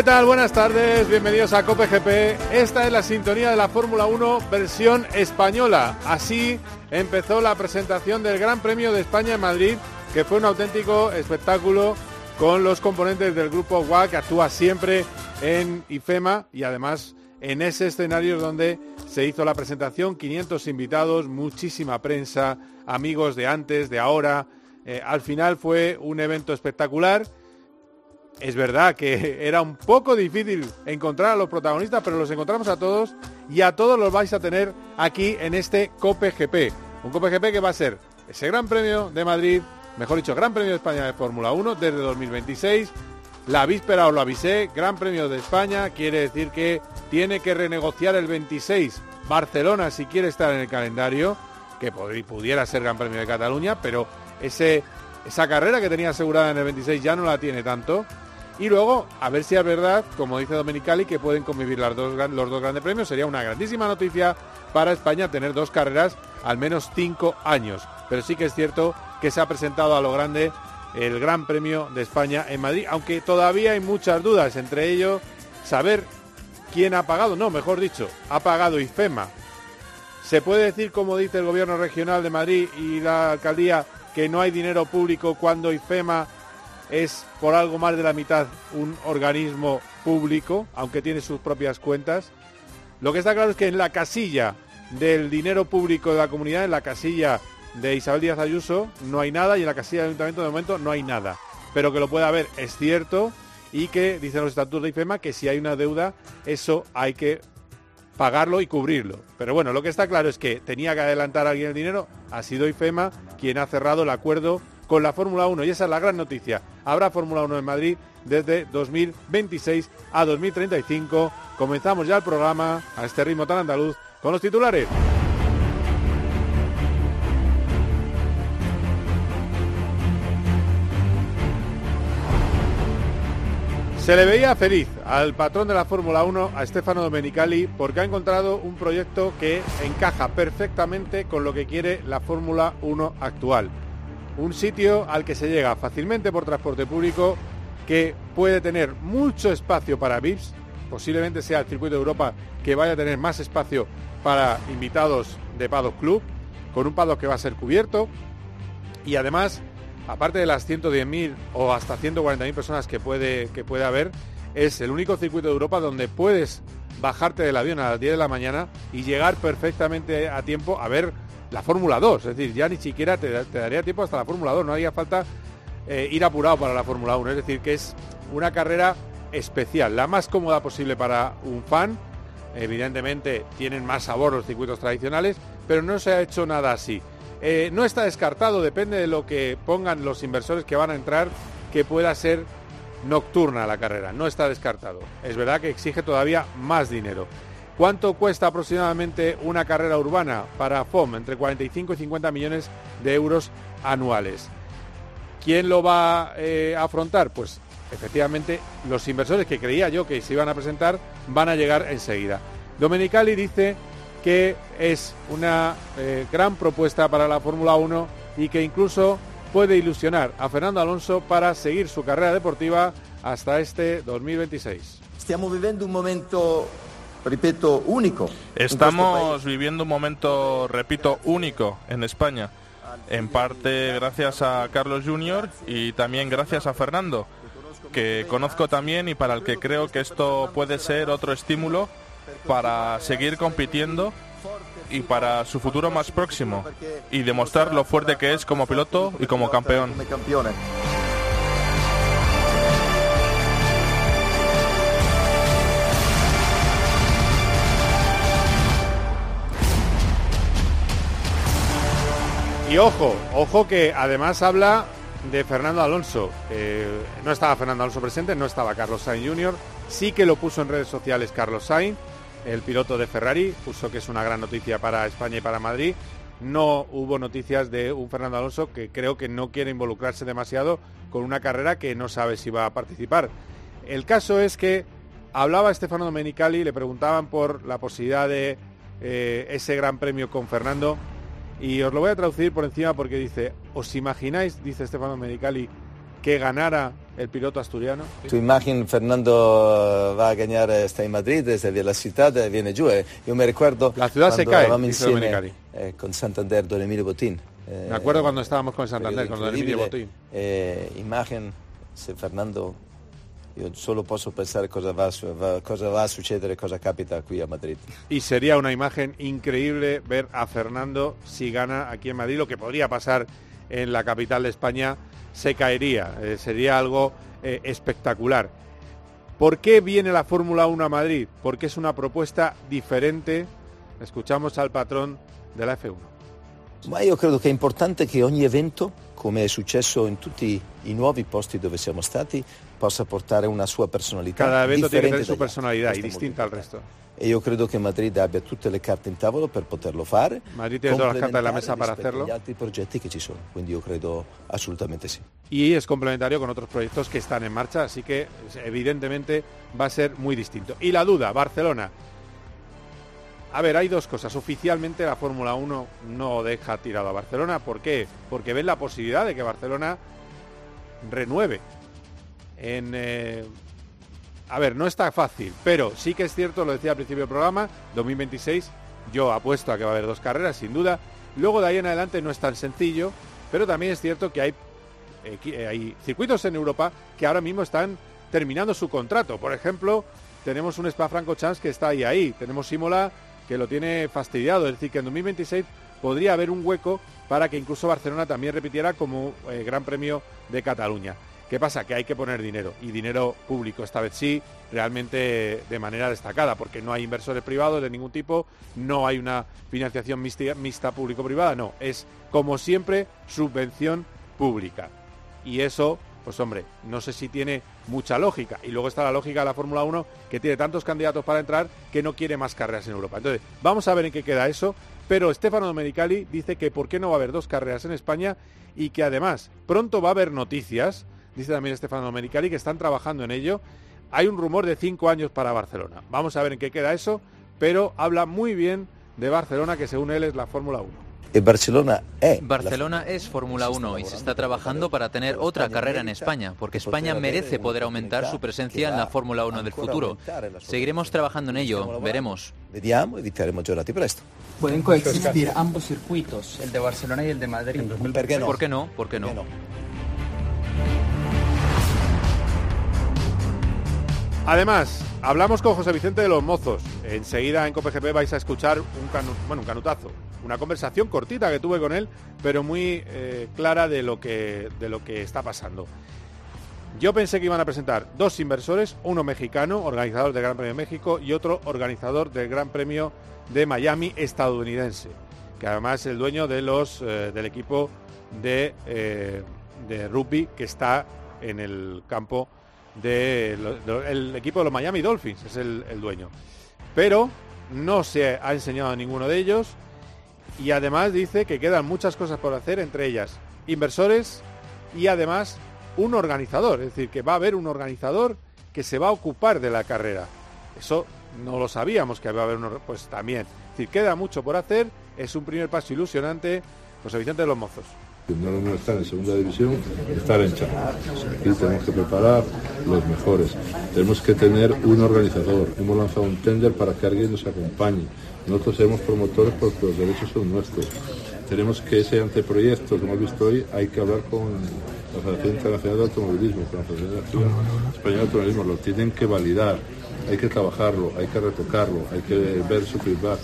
¿Qué tal? Buenas tardes, bienvenidos a Cope GP. Esta es la sintonía de la Fórmula 1 versión española. Así empezó la presentación del Gran Premio de España en Madrid, que fue un auténtico espectáculo con los componentes del grupo WAC que actúa siempre en IFEMA y además en ese escenario donde se hizo la presentación, 500 invitados, muchísima prensa, amigos de antes, de ahora. Eh, al final fue un evento espectacular es verdad que era un poco difícil encontrar a los protagonistas, pero los encontramos a todos y a todos los vais a tener aquí en este Cope GP. Un Cope GP que va a ser ese Gran Premio de Madrid, mejor dicho, Gran Premio de España de Fórmula 1 desde 2026. La víspera os lo avisé, Gran Premio de España quiere decir que tiene que renegociar el 26 Barcelona si quiere estar en el calendario, que pudiera ser Gran Premio de Cataluña, pero ese, esa carrera que tenía asegurada en el 26 ya no la tiene tanto. Y luego, a ver si es verdad, como dice Domenicali, que pueden convivir los dos grandes premios. Sería una grandísima noticia para España tener dos carreras al menos cinco años. Pero sí que es cierto que se ha presentado a lo grande el Gran Premio de España en Madrid, aunque todavía hay muchas dudas, entre ellos saber quién ha pagado, no, mejor dicho, ha pagado IFEMA. ¿Se puede decir, como dice el Gobierno Regional de Madrid y la Alcaldía, que no hay dinero público cuando IFEMA es por algo más de la mitad un organismo público, aunque tiene sus propias cuentas. Lo que está claro es que en la casilla del dinero público de la comunidad, en la casilla de Isabel Díaz Ayuso, no hay nada y en la casilla del ayuntamiento de momento no hay nada. Pero que lo pueda haber es cierto y que dicen los estatutos de IFEMA que si hay una deuda, eso hay que pagarlo y cubrirlo. Pero bueno, lo que está claro es que tenía que adelantar alguien el dinero, ha sido IFEMA quien ha cerrado el acuerdo con la Fórmula 1 y esa es la gran noticia. Habrá Fórmula 1 en Madrid desde 2026 a 2035. Comenzamos ya el programa a este ritmo tan andaluz con los titulares. Se le veía feliz al patrón de la Fórmula 1, a Stefano Domenicali, porque ha encontrado un proyecto que encaja perfectamente con lo que quiere la Fórmula 1 actual un sitio al que se llega fácilmente por transporte público, que puede tener mucho espacio para VIPs, posiblemente sea el circuito de Europa que vaya a tener más espacio para invitados de Paddock Club, con un paddock que va a ser cubierto. Y además, aparte de las 110.000 o hasta 140.000 personas que puede, que puede haber, es el único circuito de Europa donde puedes bajarte del avión a las 10 de la mañana y llegar perfectamente a tiempo a ver la Fórmula 2. Es decir, ya ni siquiera te, daría tiempo hasta la Fórmula 2. No haría falta eh, ir apurado para la Fórmula 1. Es decir, que es una carrera especial, la más cómoda posible para un fan. Evidentemente tienen más sabor los circuitos tradicionales, pero no se ha hecho nada así. Eh, no está descartado, depende de lo que pongan los inversores que van a entrar, que pueda ser nocturna la carrera. No está descartado. Es verdad que exige todavía más dinero. ¿Cuánto cuesta aproximadamente una carrera urbana para FOM? Entre 45 y 50 millones de euros anuales. ¿Quién lo va eh, a afrontar? Pues efectivamente los inversores que creía yo que se iban a presentar van a llegar enseguida. Domenicali dice que es una eh, gran propuesta para la Fórmula 1 y que incluso puede ilusionar a Fernando Alonso para seguir su carrera deportiva hasta este 2026. Estamos viviendo un momento, repito, único. Estamos viviendo un momento, repito, único en España. En parte gracias a Carlos Junior y también gracias a Fernando, que conozco también y para el que creo que esto puede ser otro estímulo para seguir compitiendo y para su futuro más próximo y demostrar lo fuerte que es como piloto y como campeón. Y ojo, ojo que además habla de Fernando Alonso. Eh, no estaba Fernando Alonso presente, no estaba Carlos Sainz Jr. Sí que lo puso en redes sociales Carlos Sainz el piloto de Ferrari, puso que es una gran noticia para España y para Madrid. No hubo noticias de un Fernando Alonso que creo que no quiere involucrarse demasiado con una carrera que no sabe si va a participar. El caso es que hablaba Stefano Domenicali, le preguntaban por la posibilidad de eh, ese gran premio con Fernando y os lo voy a traducir por encima porque dice, ¿os imagináis, dice Stefano Domenicali, que ganara el piloto asturiano. Tu imagen, Fernando va a ganar está en Madrid, desde la ciudad viene giù. Eh. Yo me recuerdo la ciudad se cae, insieme, eh, con Santander, Don Emilio Botín. Eh, me acuerdo cuando estábamos con Santander, con Don Emilio Botín. Eh, imagen, Fernando Yo solo puedo pensar cosa va, cosa va a suceder, cosa capita aquí a Madrid. Y sería una imagen increíble ver a Fernando si gana aquí en Madrid, lo que podría pasar en la capital de España se caería. Eh, sería algo eh, espectacular. ¿Por qué viene la Fórmula 1 a Madrid? Porque es una propuesta diferente. Escuchamos al patrón de la F1. Ma io credo che è importante che ogni evento, come è successo in tutti i nuovi posti dove siamo stati, possa portare una sua personalità. Cada evento tiene que tener su personalidad y distinta al resto. E io credo che Madrid abbia tutte le carte in tavolo per poterlo fare. Madrid tiene todas las cartas en la mesa para hacerlo. Gli altri progetti che ci sono, quindi io credo assolutamente sì. Y es complementario con otros proyectos que están en marcha, así que evidentemente va a ser muy distinto. Y la duda, Barcelona. A ver, hay dos cosas. Oficialmente la Fórmula 1 no deja tirado a Barcelona. ¿Por qué? Porque ven la posibilidad de que Barcelona renueve. En, eh, a ver, no está fácil, pero sí que es cierto, lo decía al principio del programa, 2026, yo apuesto a que va a haber dos carreras, sin duda. Luego de ahí en adelante no es tan sencillo, pero también es cierto que hay, eh, hay circuitos en Europa que ahora mismo están terminando su contrato. Por ejemplo, tenemos un Spa Franco Chance que está ahí ahí. Tenemos Simola que lo tiene fastidiado. Es decir, que en 2026 podría haber un hueco para que incluso Barcelona también repitiera como eh, Gran Premio de Cataluña. ¿Qué pasa? Que hay que poner dinero y dinero público, esta vez sí, realmente de manera destacada, porque no hay inversores privados de ningún tipo, no hay una financiación mixta, mixta público-privada, no, es como siempre subvención pública. Y eso, pues hombre, no sé si tiene mucha lógica. Y luego está la lógica de la Fórmula 1, que tiene tantos candidatos para entrar que no quiere más carreras en Europa. Entonces, vamos a ver en qué queda eso. Pero Stefano Domenicali dice que por qué no va a haber dos carreras en España y que además pronto va a haber noticias dice también Stefano Domenicali, que están trabajando en ello. Hay un rumor de cinco años para Barcelona. Vamos a ver en qué queda eso, pero habla muy bien de Barcelona, que según él es la Fórmula 1. Barcelona, es, Barcelona es Fórmula 1 y se está trabajando para tener otra carrera en España, porque España merece poder aumentar su presencia en la Fórmula 1 del futuro. Seguiremos trabajando en ello, veremos. Vediamo e presto. Pueden coexistir ambos circuitos, el de Barcelona y el de Madrid. ¿Por qué no? ¿Por qué no? Además, hablamos con José Vicente de los Mozos. Enseguida en COPGP vais a escuchar un, bueno, un canutazo, una conversación cortita que tuve con él, pero muy eh, clara de lo, que, de lo que está pasando. Yo pensé que iban a presentar dos inversores, uno mexicano, organizador del Gran Premio de México, y otro organizador del Gran Premio de Miami estadounidense, que además es el dueño de los, eh, del equipo de, eh, de rugby que está en el campo del equipo de los Miami Dolphins, es el, dueño. Pero no se ha enseñado a ninguno de ellos y además dice que quedan muchas cosas por hacer, entre ellas inversores y además un organizador, es decir, que va a haber un organizador que se va a ocupar de la carrera. Eso no lo sabíamos que va a haber uno, pues también. Es decir, queda mucho por hacer, es un primer paso ilusionante, José Vicente de los Mozos. No mismo estar en segunda división estar en Champions. Aquí tenemos que preparar los mejores. Tenemos que tener un organizador. Hemos lanzado un tender para que alguien nos acompañe. Nosotros seremos promotores porque los derechos son nuestros. Tenemos que ese anteproyecto que hemos visto hoy, hay que hablar con la Federación Internacional de Automovilismo, con la Federación Española de Automovilismo, lo tienen que validar hay que trabajarlo, hay que retocarlo, hay que ver su feedback,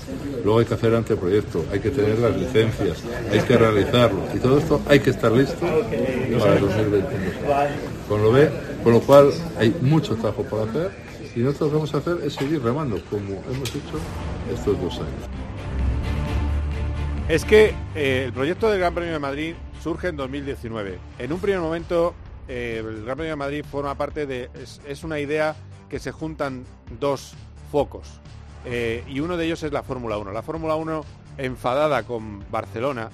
luego hay que hacer anteproyecto, hay que tener las licencias, hay que realizarlo y todo esto hay que estar listo para el 2021. Con lo, con lo cual hay mucho trabajo por hacer y nosotros lo que vamos a hacer es seguir remando como hemos hecho estos dos años. Es que eh, el proyecto del Gran Premio de Madrid surge en 2019. En un primer momento, eh, el Gran Premio de Madrid forma parte de. es una idea que se juntan dos focos. Eh, y uno de ellos es la Fórmula 1. La Fórmula 1 enfadada con Barcelona,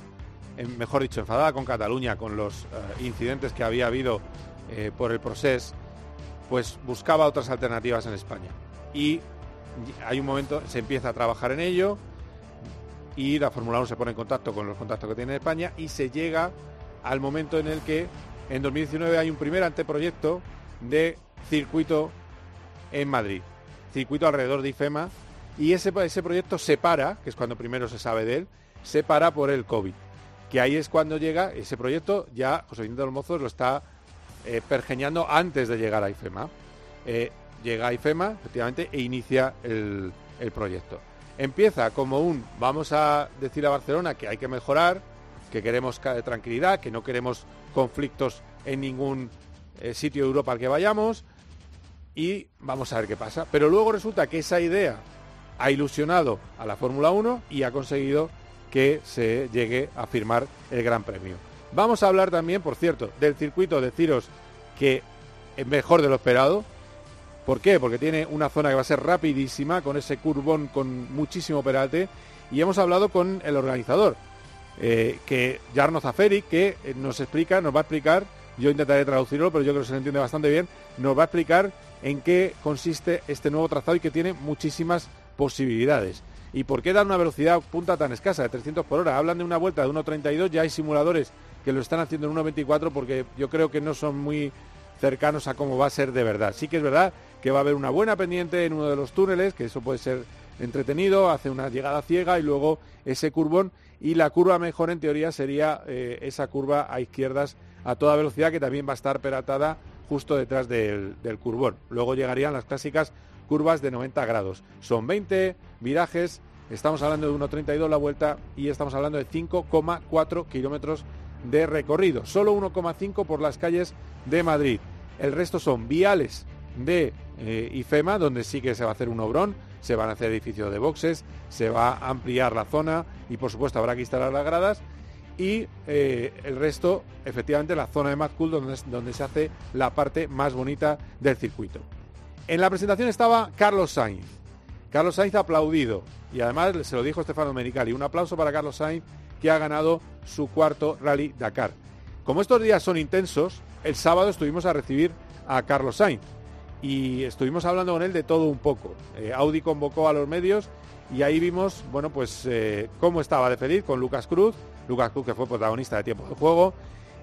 mejor dicho, enfadada con Cataluña, con los eh, incidentes que había habido eh, por el proceso, pues buscaba otras alternativas en España. Y hay un momento, se empieza a trabajar en ello y la Fórmula 1 se pone en contacto con los contactos que tiene España y se llega al momento en el que en 2019 hay un primer anteproyecto de circuito en Madrid. Circuito alrededor de IFEMA. Y ese, ese proyecto se para, que es cuando primero se sabe de él, se para por el COVID. Que ahí es cuando llega ese proyecto, ya José Vicente de los Mozos lo está eh, pergeñando antes de llegar a IFEMA. Eh, llega a IFEMA, efectivamente, e inicia el, el proyecto. Empieza como un, vamos a decir a Barcelona que hay que mejorar, que queremos tranquilidad, que no queremos conflictos en ningún eh, sitio de Europa al que vayamos, y vamos a ver qué pasa. Pero luego resulta que esa idea ha ilusionado a la Fórmula 1 y ha conseguido que se llegue a firmar el Gran Premio. Vamos a hablar también, por cierto, del circuito, deciros que es mejor de lo esperado. ¿Por qué? Porque tiene una zona que va a ser rapidísima, con ese curbón con muchísimo perate. Y hemos hablado con el organizador, eh, que Jarno Zaferi, que nos explica, nos va a explicar, yo intentaré traducirlo, pero yo creo que se entiende bastante bien, nos va a explicar en qué consiste este nuevo trazado y que tiene muchísimas posibilidades. ¿Y por qué dan una velocidad punta tan escasa de 300 por hora? Hablan de una vuelta de 1.32, ya hay simuladores que lo están haciendo en 1.24 porque yo creo que no son muy cercanos a cómo va a ser de verdad. Sí que es verdad que va a haber una buena pendiente en uno de los túneles, que eso puede ser entretenido, hace una llegada ciega y luego ese curvón y la curva mejor en teoría sería eh, esa curva a izquierdas a toda velocidad que también va a estar peratada justo detrás del, curvón. Luego llegarían las clásicas curvas de 90 grados. Son 20 virajes, estamos hablando de 1,32 la vuelta y estamos hablando de 5,4 kilómetros de recorrido. Solo 1,5 por las calles de Madrid. El resto son viales de eh, IFEMA, donde sí que se va a hacer un obrón, se van a hacer edificios de boxes, se va a ampliar la zona y por supuesto habrá que instalar las gradas y eh, el resto, efectivamente, la zona de Mad donde se hace la parte más bonita del circuito. En la presentación estaba Carlos Sainz. Carlos Sainz aplaudido y además se lo dijo Stefano Menicali. Un aplauso para Carlos Sainz que ha ganado su cuarto Rally Dakar. Como estos días son intensos, el sábado estuvimos a recibir a Carlos Sainz y estuvimos hablando con él de todo un poco. Eh, Audi convocó a los medios y ahí vimos, bueno, pues eh, cómo estaba de feliz con Lucas Cruz, Cruz que fue protagonista de tiempo de juego,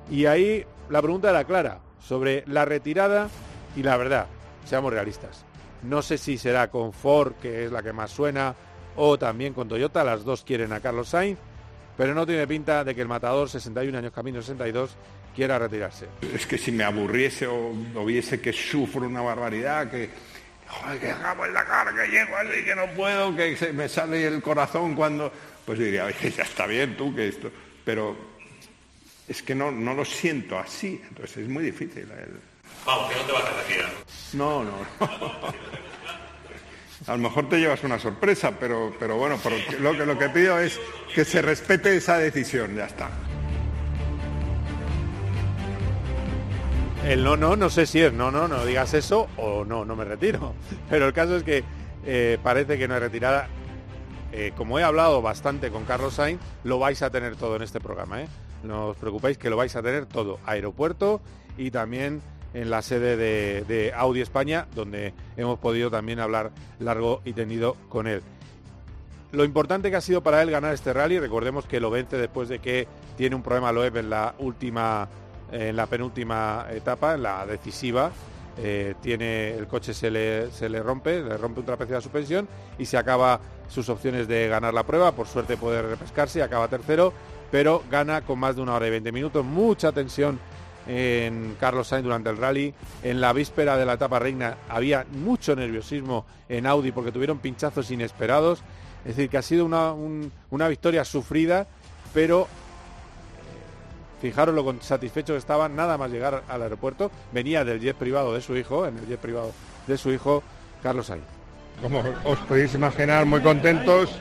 y ahí la pregunta era clara, sobre la retirada y la verdad, seamos realistas. No sé si será con Ford, que es la que más suena, o también con Toyota, las dos quieren a Carlos Sainz, pero no tiene pinta de que el matador, 61 años camino 62, quiera retirarse. Es que si me aburriese o, viese que sufro una barbaridad, que joder, que acabo en la cara, que llego así, que no puedo, que me sale el corazón cuando... Pues diría, oye, ya está bien tú, que esto... Pero es que no, no lo siento así, entonces es muy difícil. Vamos, que no te vas a retirar. No, no. A lo mejor te llevas una sorpresa, pero, pero bueno, lo, que, lo que pido es que se respete esa decisión, ya está. El no, no, no sé si es no, no, no digas eso o no, no me retiro. Pero el caso es que eh, parece que no hay retirada. Eh, como he hablado bastante con Carlos Sainz, lo vais a tener todo en este programa. ¿eh? No os preocupéis que lo vais a tener todo. Aeropuerto y también en la sede de, Audi España, donde hemos podido también hablar largo y tendido con él. lo importante que ha sido para él ganar este rally, recordemos que lo vence después de que tiene un problema Loeb en la última, en la penúltima etapa, en la decisiva. Eh, tiene el coche se le, se le rompe, le rompe un trapecio de suspensión y se acaba sus opciones de ganar la prueba. Por suerte puede repescarse, acaba tercero, pero gana con más de una hora y 20 minutos. Mucha tensión en Carlos Sainz durante el rally. En la víspera de la etapa reina había mucho nerviosismo en Audi porque tuvieron pinchazos inesperados. Es decir, que ha sido una, una victoria sufrida, pero fijaros lo satisfecho que estaba nada más llegar al aeropuerto. Venía del jet privado de su hijo, en el jet privado de su hijo, Carlos Sainz. Como os podéis imaginar, muy contentos.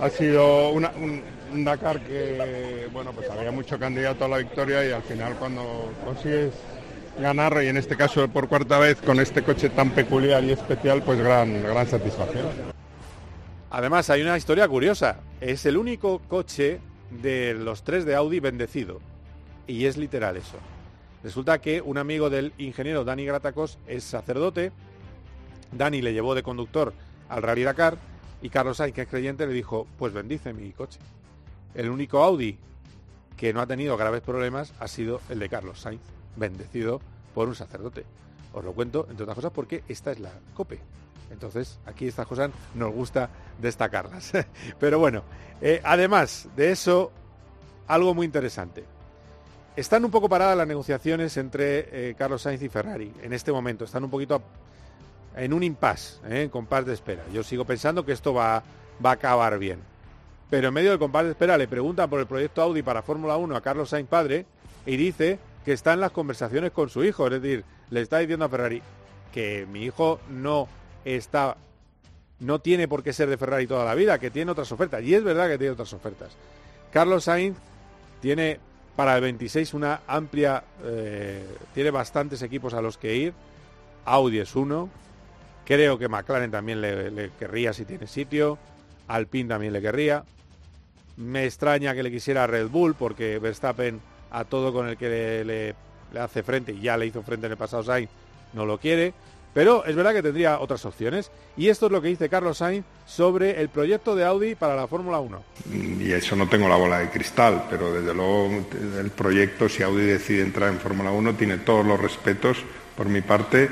Ha sido una, un, Dakar que, bueno, pues había mucho candidato a la victoria y al final cuando consigues ganar, y en este caso por cuarta vez con este coche tan peculiar y especial, pues gran, gran satisfacción. Además, hay una historia curiosa. Es el único coche de los tres de Audi bendecido. Y es literal eso. Resulta que un amigo del ingeniero Dani Gratacos es sacerdote. Dani le llevó de conductor al Rally Dakar y Carlos Sainz, que es creyente, le dijo, pues bendice mi coche. El único Audi que no ha tenido graves problemas ha sido el de Carlos Sainz, bendecido por un sacerdote. Os lo cuento, entre otras cosas, porque esta es la COPE. Entonces, aquí estas cosas nos gusta destacarlas. Pero bueno, eh, además de eso, algo muy interesante. Están un poco paradas las negociaciones entre eh, Carlos Sainz y Ferrari en este momento. Están un poquito en un impasse, eh, compás de espera. Yo sigo pensando que esto va, va a acabar bien. Pero en medio del compás de espera le preguntan por el proyecto Audi para Fórmula 1 a Carlos Sainz padre y dice que está en las conversaciones con su hijo. Es decir, le está diciendo a Ferrari que mi hijo no está no tiene por qué ser de Ferrari toda la vida, que tiene otras ofertas. Y es verdad que tiene otras ofertas. Carlos Sainz tiene para el 26 una amplia, eh, tiene bastantes equipos a los que ir. Audi es uno. Creo que McLaren también le, querría si tiene sitio. Alpine también le querría. Me extraña que le quisiera Red Bull porque Verstappen a todo con el que le, le hace frente, y ya le hizo frente en el pasado Sainz, no lo quiere. Pero es verdad que tendría otras opciones. Y esto es lo que dice Carlos Sainz sobre el proyecto de Audi para la Fórmula 1. Y eso no tengo la bola de cristal, pero desde luego el proyecto, si Audi decide entrar en Fórmula 1, tiene todos los respetos por mi parte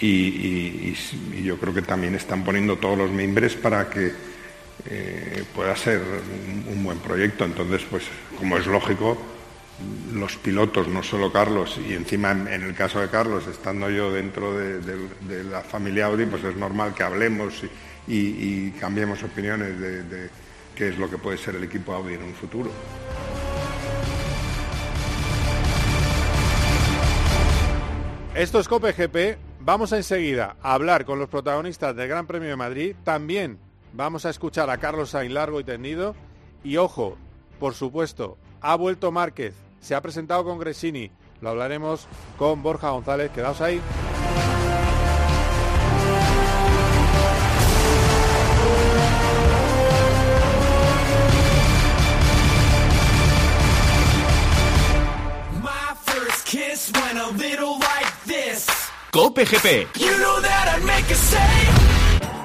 y, yo creo que también están poniendo todos los mimbres para que eh, pueda ser un buen proyecto. Entonces, pues como es lógico, los pilotos, no solo Carlos, y encima en, el caso de Carlos, estando yo dentro de, la familia Audi, pues es normal que hablemos y, cambiemos opiniones de, qué es lo que puede ser el equipo Audi en un futuro. Esto es Cope GP. Vamos enseguida a hablar con los protagonistas del Gran Premio de Madrid. También vamos a escuchar a Carlos Sainz largo y tendido. Y ojo, por supuesto, ha vuelto Márquez se ha presentado con Gresini. Lo hablaremos con Borja González. Quedaos ahí. Cope GP.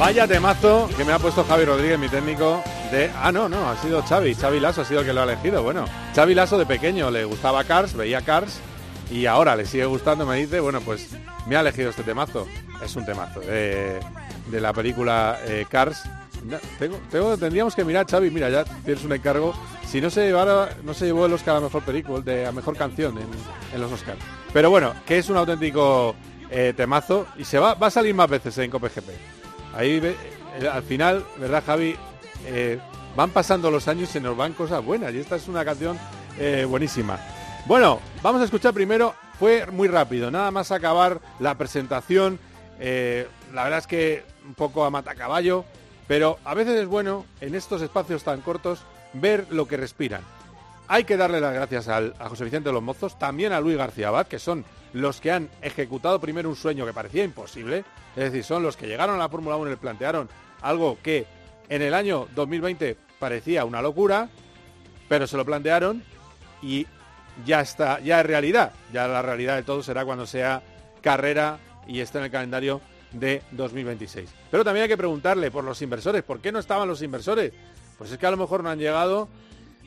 Vaya temazo que me ha puesto Javi Rodríguez, mi técnico, de... Ah, no, no, ha sido Xavi. Xavi Lasso ha sido el que lo ha elegido. Bueno, Xavi Lasso de pequeño le gustaba Cars, veía Cars y ahora le sigue gustando, me dice, bueno, pues me ha elegido este temazo. Es un temazo de, la película eh, Cars. Tengo, tendríamos que mirar, Xavi, mira, ya tienes un encargo. Si no se llevara, no se llevó el Oscar a mejor película, de a mejor canción en, en los Oscars. Pero bueno, que es un auténtico eh, temazo y se va, va a salir más veces en COPGP. Ahí eh, al final, ¿verdad, Javi? Eh, van pasando los años y se nos van cosas buenas. Y esta es una canción eh, buenísima. Bueno, vamos a escuchar primero. Fue muy rápido, nada más acabar la presentación. la verdad es que un poco a matacaballo, pero a veces es bueno en estos espacios tan cortos ver lo que respiran. Hay que darle las gracias al- a José Vicente de los Mozos, también a Luis García Abad, que son los que han ejecutado primero un sueño que parecía imposible, es decir, son los que llegaron a la Fórmula 1 y plantearon algo que en el año 2020 parecía una locura, pero se lo plantearon y ya está, ya es realidad. Ya la realidad de todo será cuando sea carrera y esté en el calendario de 2026. Pero también hay que preguntarle por los inversores, ¿por qué no estaban los inversores? Pues es que a lo mejor no han llegado.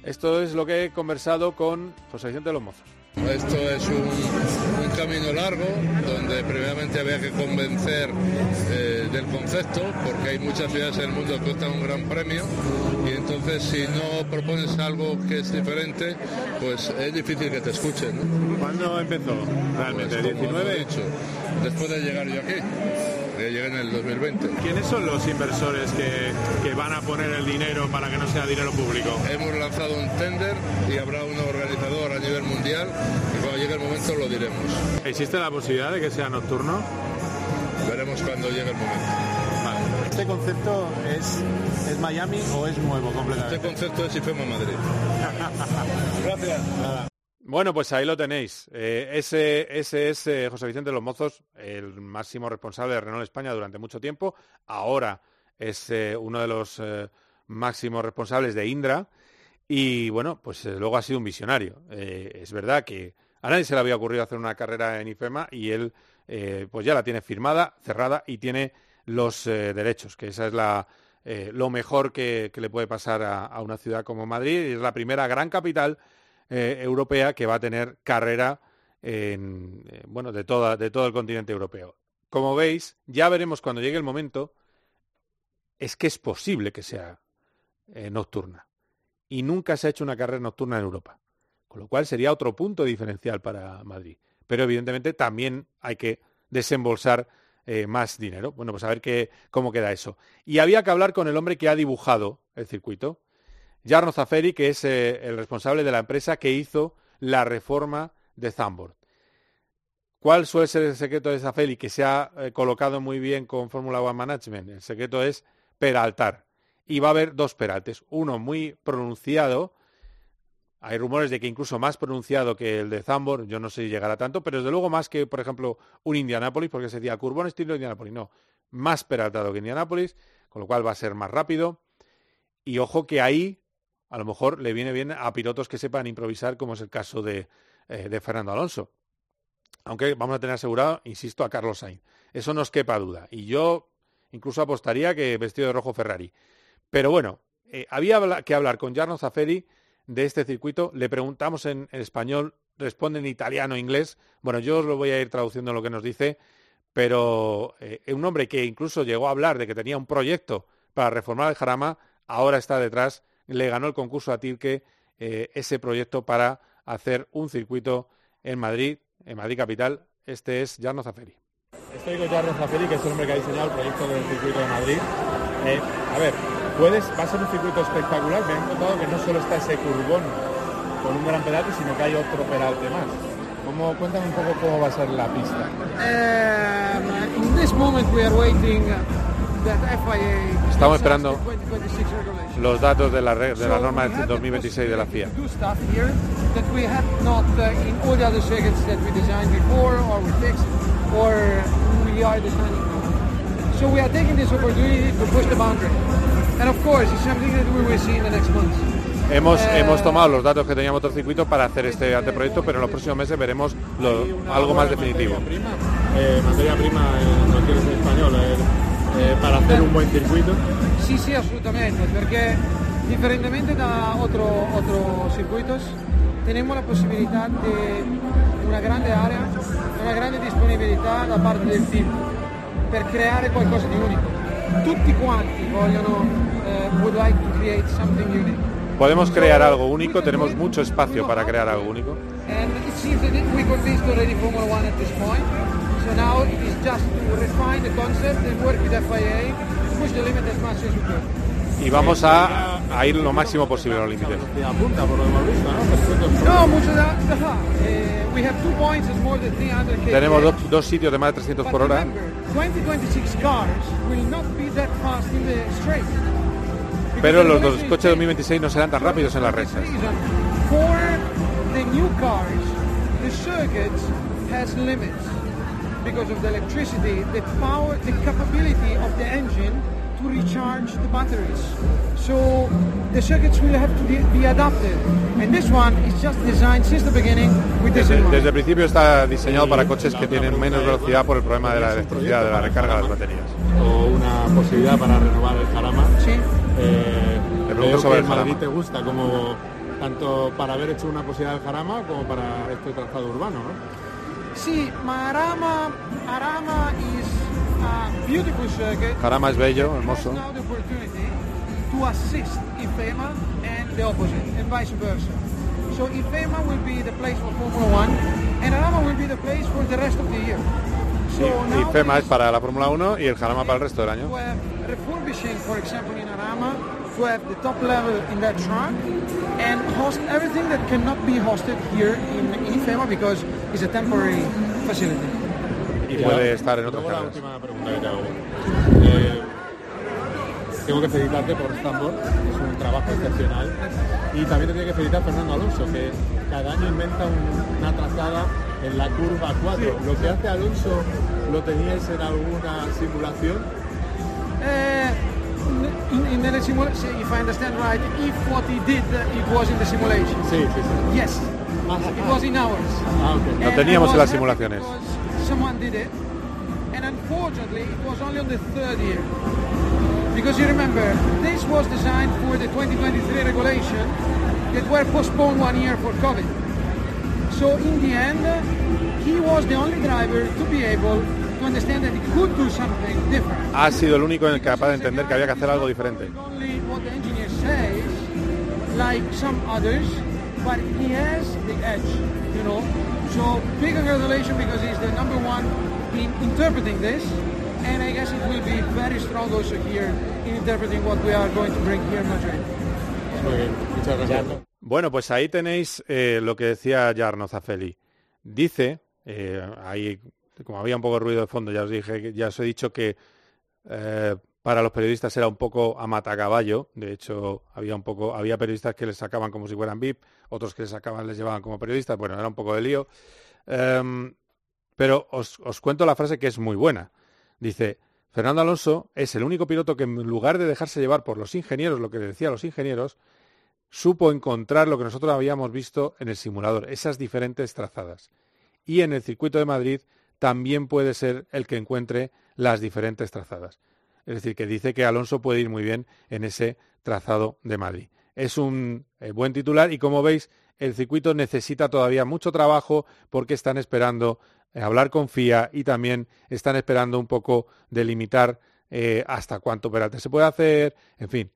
Esto es lo que he conversado con José Vicente de los Mozos. Esto es un camino largo donde previamente había que convencer eh, del concepto porque hay muchas ciudades en el mundo que cuestan un gran premio y entonces si no propones algo que es diferente pues es difícil que te escuchen. ¿no? ¿Cuándo empezó realmente? Pues, como ¿19? he dicho, después de llegar yo aquí, que llegué en el 2020. ¿Quiénes son los inversores que, que van a poner el dinero para que no sea dinero público? Hemos lanzado un tender y habrá un organizador a nivel mundial llegue el momento lo diremos. ¿Existe la posibilidad de que sea nocturno? Veremos cuando llegue el momento. ¿Este concepto es, es Miami o es nuevo completamente? Este concepto es IFEMA Madrid. Gracias. Bueno, pues ahí lo tenéis. Eh, ese, ese es eh, José Vicente de los Mozos, el máximo responsable de Renault España durante mucho tiempo. Ahora es eh, uno de los eh, máximos responsables de Indra. Y bueno, pues eh, luego ha sido un visionario. Eh, es verdad que a nadie se le había ocurrido hacer una carrera en IFEMA y él eh, pues ya la tiene firmada, cerrada y tiene los eh, derechos, que esa es la, eh, lo mejor que, le puede pasar a, una ciudad como Madrid. Y es la primera gran capital europea que va a tener carrera en, bueno, de, todo el continente europeo. Como veis, ya veremos cuando llegue el momento, es que es posible que sea nocturna. Y nunca se ha hecho una carrera nocturna en Europa. Con lo cual sería otro punto diferencial para Madrid. Pero evidentemente también hay que desembolsar eh, más dinero. Bueno, pues a ver qué, cómo queda eso. Y había que hablar con el hombre que ha dibujado el circuito, Jarno Zaferi, que es eh, el responsable de la empresa que hizo la reforma de Zandvoort. ¿Cuál suele ser el secreto de Zaferi que se ha eh, colocado muy bien con Fórmula One Management? El secreto es peraltar. Y va a haber dos peraltes. Uno muy pronunciado. Hay rumores de que incluso más pronunciado que el de Zandvoort. Yo no sé si llegará tanto, pero desde luego más que, por ejemplo, un Indianapolis, porque se decía curvón estilo Indianapolis. No, más peraltado que Indianapolis, con lo cual va a ser más rápido. Y ojo que ahí a lo mejor le viene bien a pilotos que sepan improvisar, como es el caso de, eh, Fernando Alonso. Aunque vamos a tener asegurado, insisto, a Carlos Sainz. Eso no os quepa duda. Y yo incluso apostaría que vestido de rojo Ferrari. Pero bueno, eh, había que hablar con Jarno Zaferi de este circuito. Le preguntamos en, español, responde en italiano, inglés. Bueno, yo os lo voy a ir traduciendo lo que nos dice. Pero eh, un hombre que incluso llegó a hablar de que tenía un proyecto para reformar el Jarama, ahora está detrás le ganó el concurso a Tilke eh, ese proyecto para hacer un circuito en Madrid, en Madrid capital. Este es Jarno Zaferi. Estoy con Jarno Zaferi, que es el hombre que ha diseñado el proyecto del circuito de Madrid. Eh, a ver, puedes, va a ser un circuito espectacular. Me han contado que no solo está ese curvón con un gran peralte, sino que hay otro peralte más. ¿Cómo, cuéntame un poco cómo va a ser la pista. Um, in this moment we are waiting uh, that FIA Estamos esperando 2026 regulation. los datos de la, de la norma del 2026 de la FIA. do stuff here that we had not in all the other circuits that we designed before or we fixed or we are designing now. So we are taking this opportunity to push the boundary. And of course, it's something that we will see in the next months. Hemos, hemos tomado los datos que tenía Motorcircuito para hacer este anteproyecto, pero en los próximos meses veremos lo- algo más definitivo. Eh, materia prima en cuestiones española eh, eh, para hacer un buen circuito. Sì, sì, assolutamente, perché differentemente da otro, otros circuitos, tenemos la possibilità di una grande area, una grande disponibilità da parte del team per creare qualcosa di unico. Tutti quanti vogliono, eh, would like to create something unique. Podemos crear algo único, tenemos mucho espacio para crear algo único. And it seems that we convinced already Formula One at this point. So now it is just to refine the concept and work with FIA, push the limit as much as we can. Y vamos a, a ir lo máximo posible a los límites. Apunta por lo hemos visto, ¿no? No, mucho da, da. We have two points at more than 300 km. Tenemos dos, dos sitios de más de 300 por hora. 2026 cars will not be that fast in the straight. Pero los dos coches 2026 no serán tan rápidos en las rectas. Because of the electricity, the power, the capability of the engine to recharge the batteries. So the circuits will have to be, adapted. And this one is just designed since the beginning with this Desde, in mind. desde el principio está diseñado para coches que tienen menos velocidad por el problema de la electricidad, de la recarga de las baterías. O una posibilidad para renovar el Jarama. Sí. Eh, Te pregunto sobre el Jarama. te gusta como tanto para haber hecho una posibilidad del Jarama como para este trazado urbano, ¿no? See, my Arama, Arama is. Jarama es bello, hermoso. now the opportunity to assist IFEMA and the opposite, and vice versa. So IFEMA will be the place for Formula One, and Arama will be the place for the rest of the year. So Y, y now FEMA es para la Fórmula 1 y el Jarama para el resto del año. refurbishing, for example, in Arama, to have the top level in that track, and host everything that cannot be hosted here in IFEMA because it's a temporary facility. Y puede estar en otras Luego la carreras. última pregunta que te hago. Eh, tengo que felicitarte por Stambor, es un trabajo excepcional. Y también te tiene que felicitar Fernando Alonso, que cada año inventa un- una trazada en la curva 4. Lo que hace Alonso, ¿lo teníais en alguna simulación? In, in the simulation, if I understand right, if what he did, uh, it was in the simulation. Sí, sí, sí. Yes, it was in ours. Ah. Lo teníamos en las simulaciones. Someone did it, and unfortunately, it was only on the third year. Because you remember, this was designed for the 2023 regulation that were postponed one year for COVID. So in the end, he was the only driver to be able to understand that he could do something different. Ha sido el único en el capaz de entender que había que hacer algo diferente. only what the engineer says, like some others, but he has the edge, you know. So big congratulations because he's the number one in interpreting this, and I guess it will be very strong also here in interpreting what we are going to bring here in Madrid. Muy bien, muchas gracias. Bueno, pues ahí tenéis eh, lo que decía Jarno Zafeli. Dice, eh, ahí, como había un poco de ruido de fondo, ya os dije, que- ya os he dicho que eh, para los periodistas era un poco a matacaballo. De hecho, había un poco, había periodistas que les sacaban como si fueran VIP, otros que les sacaban, les llevaban como periodistas. Bueno, era un poco de lío. Em, pero os, os cuento la frase que es muy buena. Dice, Fernando Alonso es el único piloto que en lugar de dejarse llevar por los ingenieros, lo que decían los ingenieros, supo encontrar lo que nosotros habíamos visto en el simulador, esas diferentes trazadas. Y en el circuito de Madrid también puede ser el que encuentre las diferentes trazadas. Es decir, que dice que Alonso puede ir muy bien en ese trazado de Madrid. Es un eh, buen titular y como veis, el circuito necesita todavía mucho trabajo porque están esperando eh, hablar con FIA y también están esperando un poco delimitar eh, hasta cuánto peralte se puede hacer, en fin,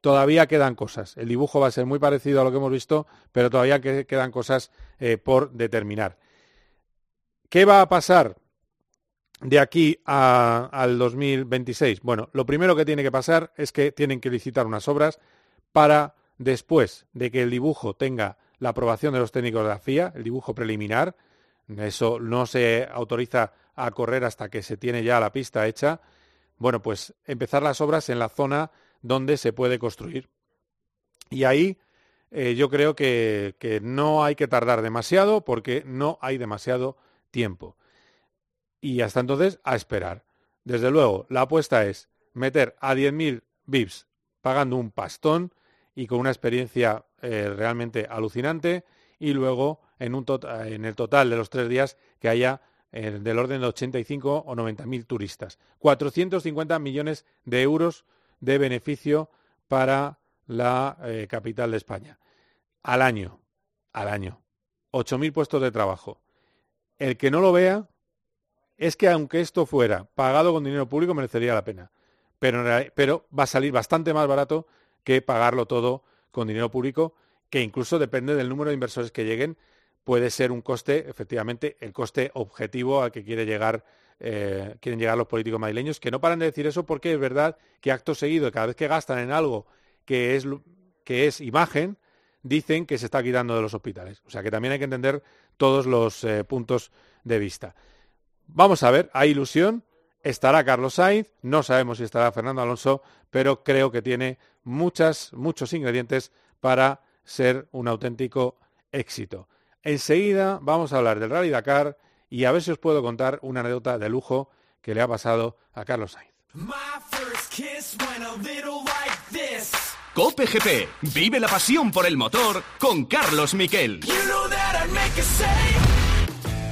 todavía quedan cosas. El dibujo va a ser muy parecido a lo que hemos visto, pero todavía que- quedan cosas eh, por determinar. ¿Qué va a pasar de aquí al 2026? Bueno, lo primero que tiene que pasar es que tienen que licitar unas obras para después de que el dibujo tenga la aprobación de los técnicos de la FIA, el dibujo preliminar, eso no se autoriza a correr hasta que se tiene ya la pista hecha, bueno, pues empezar las obras en la zona donde se puede construir. Y ahí eh, yo creo que, que no hay que tardar demasiado porque no hay demasiado tiempo. Y hasta entonces a esperar. Desde luego, la apuesta es meter a 10.000 VIPs pagando un pastón y con una experiencia eh, realmente alucinante y luego en, un en el total de los tres días que haya eh, del orden de 85 o 90 mil turistas. 450 millones de euros de beneficio para la eh, capital de España. Al año, al año. 8.000 puestos de trabajo. El que no lo vea es que aunque esto fuera pagado con dinero público merecería la pena. Pero, pero va a salir bastante más barato que pagarlo todo con dinero público, que incluso depende del número de inversores que lleguen, puede ser un coste, efectivamente, el coste objetivo al que quiere llegar, eh, quieren llegar los políticos madrileños, que no paran de decir eso porque es verdad que acto seguido, cada vez que gastan en algo que es, que es imagen, dicen que se está quitando de los hospitales. O sea que también hay que entender todos los eh, puntos de vista. Vamos a ver, hay ilusión, estará Carlos Sainz, no sabemos si estará Fernando Alonso, pero creo que tiene muchas, muchos ingredientes para ser un auténtico éxito. Enseguida vamos a hablar del Rally Dakar y a ver si os puedo contar una anécdota de lujo que le ha pasado a Carlos Sainz. Cope GP. Vive la pasión por el motor con Carlos Miquel.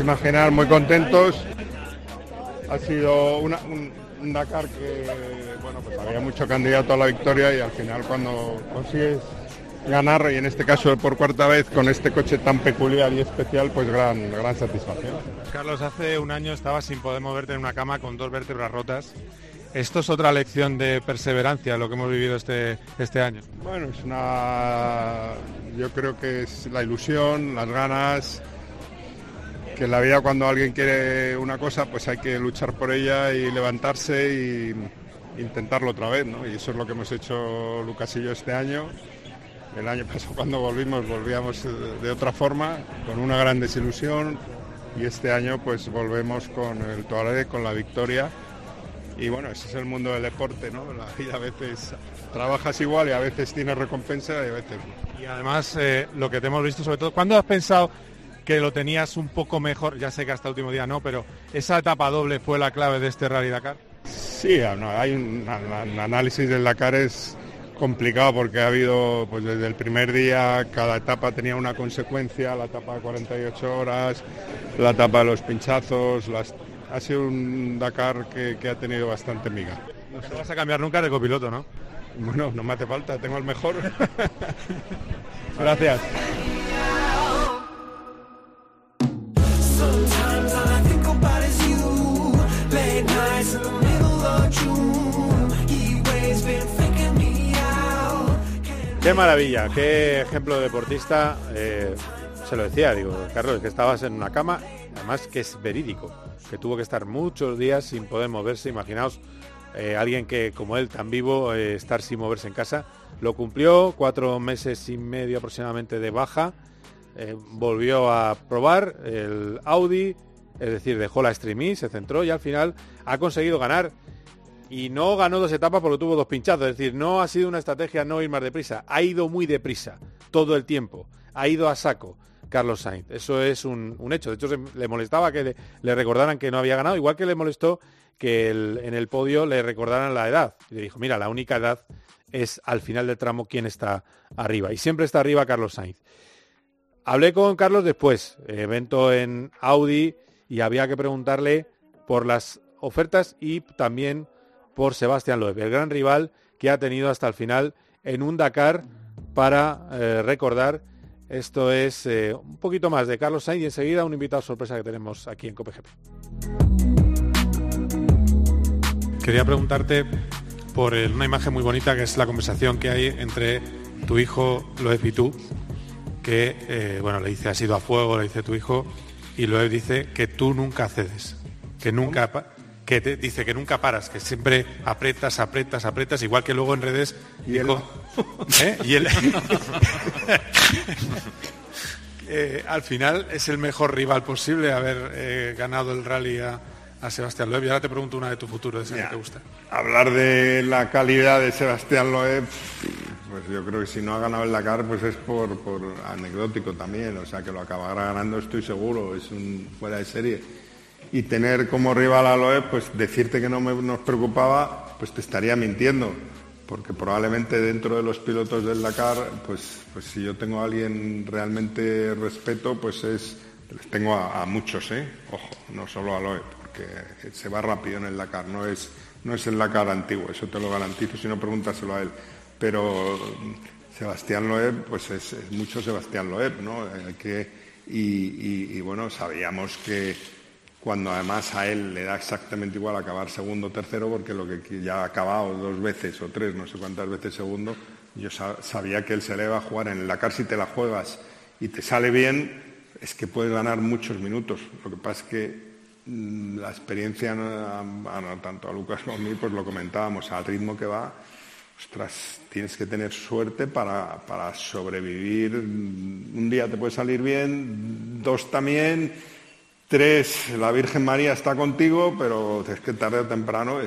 Imaginar muy contentos. Ha sido un, Dakar que, bueno, pues había mucho candidato a la victoria y al final cuando consigues ganar, y en este caso por cuarta vez con este coche tan peculiar y especial, pues gran, gran satisfacción. Carlos, hace un año estabas sin poder moverte en una cama con dos vértebras rotas. Esto es otra lección de perseverancia, lo que hemos vivido este, este año. Bueno, es una... Yo creo que es la ilusión, las ganas, que en la vida cuando alguien quiere una cosa, pues hay que luchar por ella y levantarse y intentarlo otra vez, ¿no? Y eso es lo que hemos hecho Lucas y yo este año. El año pasado cuando volvimos volvíamos de otra forma, con una gran desilusión y este año pues volvemos con el Tuareg, con la victoria. Y bueno, ese es el mundo del deporte, ¿no? La vida a veces trabajas igual y a veces tienes recompensa y a veces no. Y además, eh, lo que te hemos visto sobre todo, ¿cuándo has pensado que lo tenías un poco mejor, ya sé que hasta el último día no, pero esa etapa doble fue la clave de este Rally Dakar. Sí, hay un, análisis del Dakar es complicado porque ha habido, pues desde el primer día, cada etapa tenía una consecuencia, la etapa de 48 horas, la etapa de los pinchazos, ha sido un Dakar que, ha tenido bastante miga. No te vas a cambiar nunca de copiloto, ¿no? Bueno, no me hace falta, tengo el mejor. Gracias. Qué maravilla, qué ejemplo de deportista. Eh, se lo decía, digo, Carlos, que estabas en una cama, además que es verídico, que tuvo que estar muchos días sin poder moverse. Imaginaos eh, alguien que, como él, tan vivo, eh, estar sin moverse en casa. Lo cumplió, cuatro meses y medio aproximadamente de baja. Volvió a probar el Audi, es decir, dejó la streaming, se centró y al final ha conseguido ganar. Y no ganó dos etapas porque tuvo dos pinchazos, es decir, no ha sido una estrategia no ir más deprisa, ha ido muy deprisa todo el tiempo, ha ido a saco. Carlos Sainz. Eso es un, hecho. De hecho, le molestaba que le, recordaran que no había ganado, igual que le molestó que en el podio le recordaran la edad. Y le dijo, mira, la única edad es al final del tramo quién está arriba. Y siempre está arriba Carlos Sainz. Hablé con Carlos después, evento en Audi, y había que preguntarle por las ofertas y también por Sebastián Loeb, el gran rival que ha tenido hasta el final en un Dakar para eh, recordar. Esto es eh, un poquito más de Carlos Sainz y enseguida un invitado sorpresa que tenemos aquí en COPGP. Quería preguntarte por una imagen muy bonita que es la conversación que hay entre tu hijo Loeb y tú, que eh, bueno le dice ha sido a fuego, le dice tu hijo, y Loeb dice que tú nunca cedes, que nunca que te dice que nunca paras, que siempre apretas, apretas, apretas, igual que luego en redes y él, ¿eh? y él eh, al final es el mejor rival posible haber ganado el rally a a Sebastián Loeb. Y ahora te pregunto una de tu futuro, de ese que te gusta. Hablar de la calidad de Sebastián Loeb, pues yo creo que si no ha ganado el Dakar, pues es por, anecdótico también. O sea, que lo acabará ganando, estoy seguro, es un fuera de serie. Y tener como rival a Loeb, pues decirte que no me, nos preocupaba, pues te estaría mintiendo. Porque probablemente dentro de los pilotos del Dakar, pues, pues si yo tengo a alguien realmente respeto, pues es, tengo a, muchos, ¿eh? Ojo, no solo a Loeb que se va rápido en el Dakar, no es, no es el Dakar antiguo, eso te lo garantizo si no pregúntaselo a él. Pero Sebastián Loeb, pues es, mucho Sebastián Loeb, ¿no? Y, bueno, sabíamos que cuando además a él le da exactamente igual acabar segundo o tercero, porque lo que ya ha acabado dos veces o tres, no sé cuántas veces segundo, yo sabía que él se le iba a jugar en el Dakar si te la juegas y te sale bien, es que puedes ganar muchos minutos. Lo que pasa es que Mm, la experiencia, tanto a Lucas como a mí, pues lo comentábamos, al ritmo que va, ostras, tienes que tener suerte para, sobrevivir. Un día te puede salir bien, dos también, tres, la Virgen María está contigo, pero es que tarde o temprano,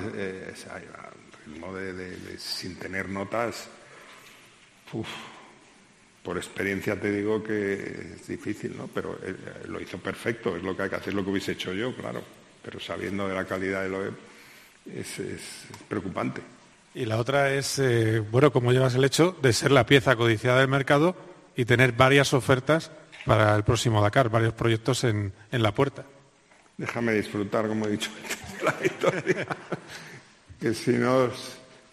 ritmo de, sin tener notas, por experiencia te digo que es difícil, ¿no? Pero lo hizo perfecto, es lo que hay que hacer, lo que hubiese hecho yo, claro. Pero sabiendo de la calidad de lo es, es preocupante. Y la otra es, eh, bueno, cómo llevas el hecho de ser la pieza codiciada del mercado y tener varias ofertas para el próximo Dakar, varios proyectos en, en la puerta. Déjame disfrutar, como he dicho, de la victoria. que si no,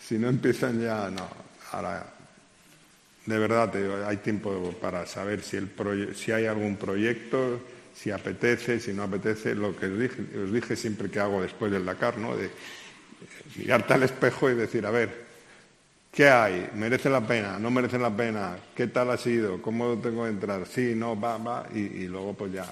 si no empiezan ya, no. Ahora de verdad hay tiempo para saber si, el si hay algún proyecto, si apetece, si no apetece, lo que os dije, siempre que hago después del Dakar, ¿no? Mirarte al espejo y decir, a ver, ¿qué hay? ¿Merece la pena? ¿No merece la pena? ¿Qué tal ha sido? ¿Cómo tengo que entrar? Sí, no, va, va, y, luego pues ya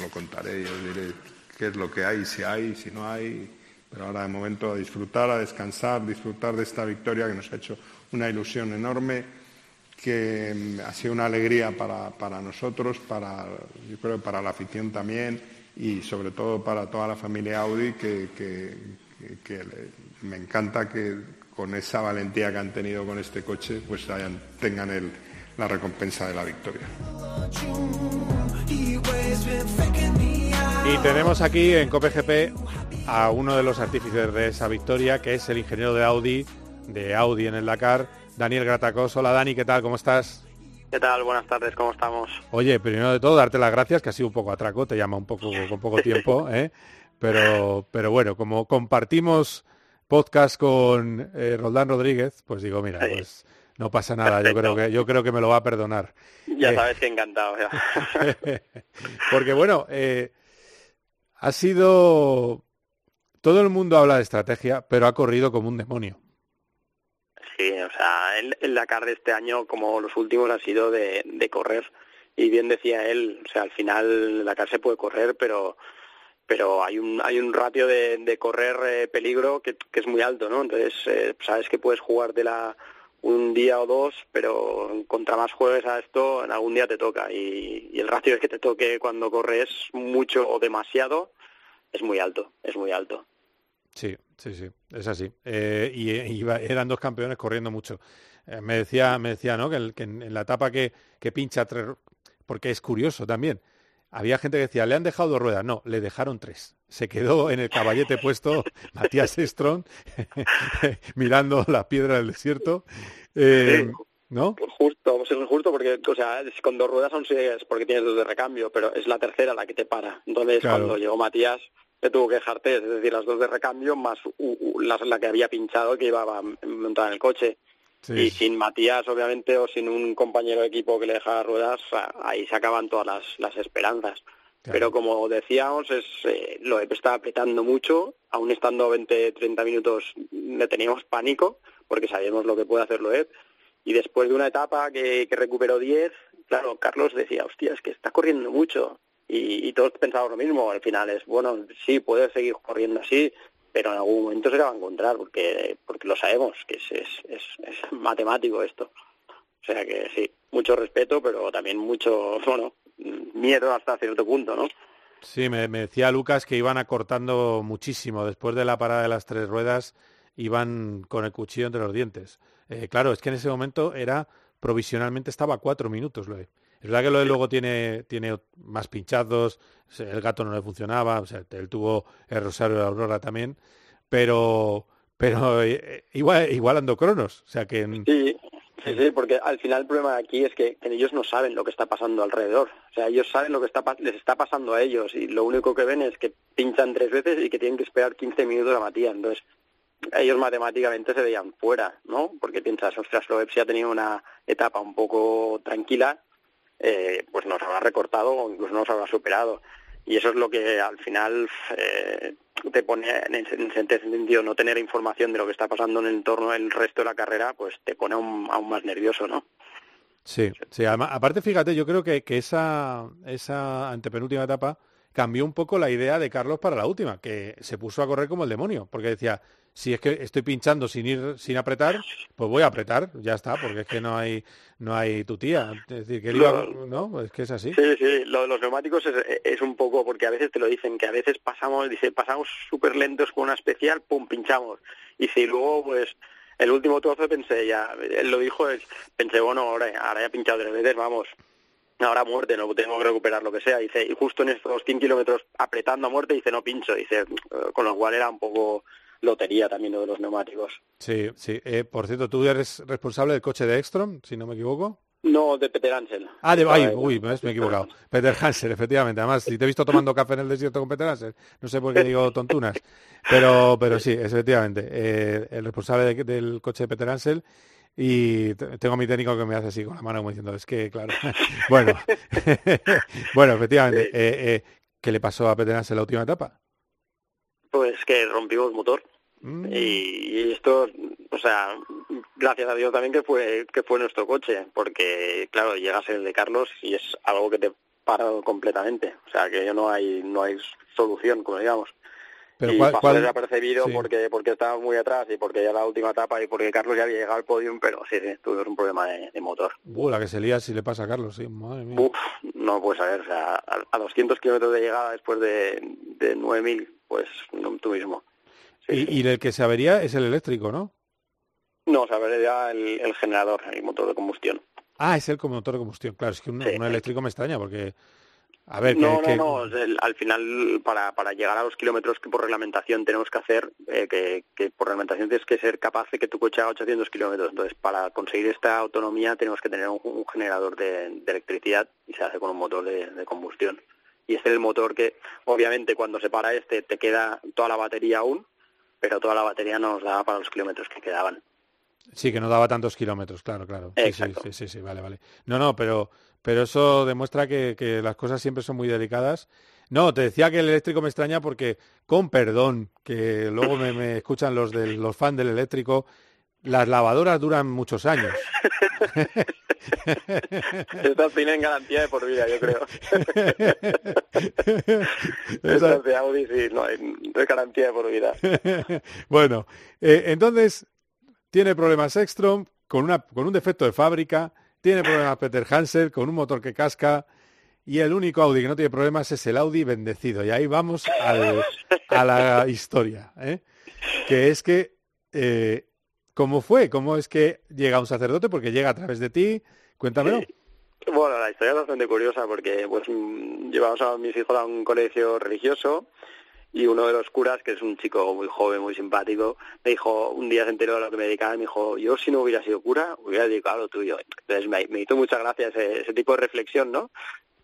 lo contaré y os diré qué es lo que hay, si hay, si no hay. Pero ahora de momento a disfrutar, a descansar, disfrutar de esta victoria que nos ha hecho una ilusión enorme que mm, ha sido una alegría para, nosotros, para, yo creo para la afición también y sobre todo para toda la familia Audi, que, me encanta que con esa valentía que han tenido con este coche, pues tengan la recompensa de la victoria. Y tenemos aquí en COPGP a uno de los artífices de esa victoria, que es el ingeniero de Audi, de Audi en el Dakar, Daniel Gratacos. Hola Dani, ¿qué tal? ¿Cómo estás? ¿Qué tal? Buenas tardes, ¿cómo estamos? Oye, primero de todo, darte las gracias, que ha sido un poco atraco, te llama un poco con poco tiempo, ¿eh? Pero, pero bueno, como compartimos podcast con eh, Roldán Rodríguez, pues digo, mira, pues no pasa nada, yo creo que yo creo que me lo va a perdonar. Ya eh, sabes que encantado. Ya. porque bueno, eh, ha sido todo el mundo habla de estrategia, pero ha corrido como un demonio. Sí, o sea, el, el, Dakar de este año, como los últimos, ha sido de, de correr. Y bien decía él, o sea, al final el Dakar se puede correr, pero pero hay un hay un ratio de, correr eh, peligro que, que, es muy alto, ¿no? Entonces, eh, sabes que puedes jugar de la un día o dos, pero contra más juegues a esto, en algún día te toca. Y, el ratio de que te toque cuando corres mucho o demasiado, es muy alto, es muy alto. Sí, sí, sí, es así. Eh, y, eran dos campeones corriendo mucho. Eh, me decía, me decía, ¿no? Que, en, la etapa que, que pincha tres, porque es curioso también. Había gente que decía, le han dejado dos ruedas. No, le dejaron tres. Se quedó en el caballete puesto Matías Strong mirando la piedra del desierto. Eh, ¿No? Justo, es justo porque, o sea, con dos ruedas son es porque tienes dos de recambio, pero es la tercera la que te para. Entonces, cuando llegó Matías, te tuvo que dejarte, es decir, las dos de recambio más la, que había pinchado que iba montada en el coche. Y sin Matías, obviamente, o sin un compañero de equipo que le dejara ruedas, ahí se acaban todas las, las esperanzas. Pero como decíamos, es, eh, lo estaba apretando mucho, aún estando 20, 30 minutos le teníamos pánico, porque sabíamos lo que puede hacer Loeb. Y después de una etapa que, que recuperó 10, claro, Carlos decía, hostia, es que está corriendo mucho. Y, y todos pensábamos lo mismo, al final es, bueno, sí, puede seguir corriendo así, pero en algún momento se le va a encontrar, porque, porque lo sabemos, que es, es, es, es matemático esto. O sea que sí, mucho respeto, pero también mucho, bueno, miedo hasta cierto punto, ¿no? Sí, me, decía Lucas que iban acortando muchísimo. Después de la parada de las tres ruedas, iban con el cuchillo entre los dientes. Eh, claro, es que en ese momento era provisionalmente estaba cuatro minutos. Lo Es verdad que lo de luego tiene, tiene más pinchazos, el gato no le funcionaba, o sea, él tuvo el Rosario de Aurora también, pero pero eh, igual, igual ando cronos, o sea que... Sí, Sí, sí, porque al final el problema de aquí es que, ellos no saben lo que está pasando alrededor. O sea, ellos saben lo que está, les está pasando a ellos y lo único que ven es que pinchan tres veces y que tienen que esperar 15 minutos a Matías. Entonces, ellos matemáticamente se veían fuera, ¿no? Porque piensas, ostras, si ha tenido una etapa un poco tranquila, eh, pues nos habrá recortado o incluso nos habrá superado. Y eso es lo que al final eh, te pone en ese sentido no tener información de lo que está pasando en el entorno del resto de la carrera pues te pone aún, más nervioso no sí sí aparte fíjate yo creo que, que esa esa antepenúltima etapa cambió un poco la idea de Carlos para la última que se puso a correr como el demonio porque decía si es que estoy pinchando sin ir sin apretar, pues voy a apretar, ya está, porque es que no hay no hay tu tía, es decir, que no, es que es así. Sí, sí, lo de los neumáticos es, un poco porque a veces te lo dicen que a veces pasamos, dice, pasamos súper lentos con una especial, pum, pinchamos. Y si luego pues el último trozo pensé ya, él lo dijo, pensé, bueno, ahora, ahora ya he pinchado tres veces, vamos, ahora muerte, no tengo que recuperar lo que sea. Dice, y justo en estos 100 kilómetros apretando a muerte, dice, no pincho, dice, con lo cual era un poco lotería también lo de los neumáticos. Sí, sí. Eh, por cierto, tú eres responsable del coche de Ekstrom, si no me equivoco. No, de Peter Hansel. Ah, de, ay, uy, me, he equivocado. Peter Hansel, efectivamente. Además, si te he visto tomando café en el desierto con Peter Hansel, no sé por qué digo tontunas. Pero, pero sí, efectivamente. Eh, el responsable del coche de Peter Hansel y tengo a mi técnico que me hace así con la mano como diciendo, es que, claro, bueno, bueno, efectivamente, eh, ¿qué le pasó a Peter Hansel la última etapa? Pues que rompimos motor. Mm. Y, esto, o sea, gracias a Dios también que fue que fue nuestro coche, porque claro, llegas el de Carlos y es algo que te para completamente, o sea, que no hay no hay solución, como digamos. Pero y pasó desapercibido porque porque estaba muy atrás y porque ya la última etapa y porque Carlos ya había llegado al podium, pero sí, sí, tuvimos un problema de, motor. Uh, la que se lía si le pasa a Carlos, sí, madre mía. Uf, no puedes saber, o sea, a, 200 kilómetros de llegada después de, de 9.000, pues no, tú mismo. Y, el que se avería es el eléctrico, ¿no? No, se avería el, el generador, el motor de combustión. Ah, es el motor de combustión. Claro, es que un, eléctrico me extraña porque... A ver, no, no, no, al final para, para llegar a los kilómetros que por reglamentación tenemos que hacer, eh, que, que, por reglamentación tienes que ser capaz de que tu coche haga 800 kilómetros. Entonces, para conseguir esta autonomía tenemos que tener un, generador de, electricidad y se hace con un motor de, de combustión. Y este es el motor que, obviamente, cuando se para este, te queda toda la batería aún, pero toda la batería no nos daba para los kilómetros que quedaban. Sí, que no daba tantos kilómetros, claro, claro. Sí, sí, sí, sí, vale, vale. No, no, pero, pero eso demuestra que, que las cosas siempre son muy delicadas. No, te decía que el eléctrico me extraña porque, con perdón, que luego me, me escuchan los, de, los fans del eléctrico, las lavadoras duran muchos años. Estas tienen garantía de por vida, yo creo. Estas de Audi sí, no hay, garantía de por vida. bueno, eh, entonces tiene problemas Ekstrom con, una, con un defecto de fábrica, tiene problemas Peter Hansel con un motor que casca y el único Audi que no tiene problemas es el Audi bendecido. Y ahí vamos a la historia, ¿eh? que es que, eh, ¿cómo fue? ¿Cómo es que llega un sacerdote? Porque llega a través de ti. Cuéntamelo. Bueno, la historia es bastante curiosa porque pues mm, llevamos a mis hijos a un colegio religioso y uno de los curas, que es un chico muy joven, muy simpático, me dijo, un día se enteró de lo que me dedicaba y me dijo, yo si no hubiera sido cura, hubiera dedicado a lo tuyo. Entonces me, me hizo muchas gracias ese, ese, tipo de reflexión, ¿no?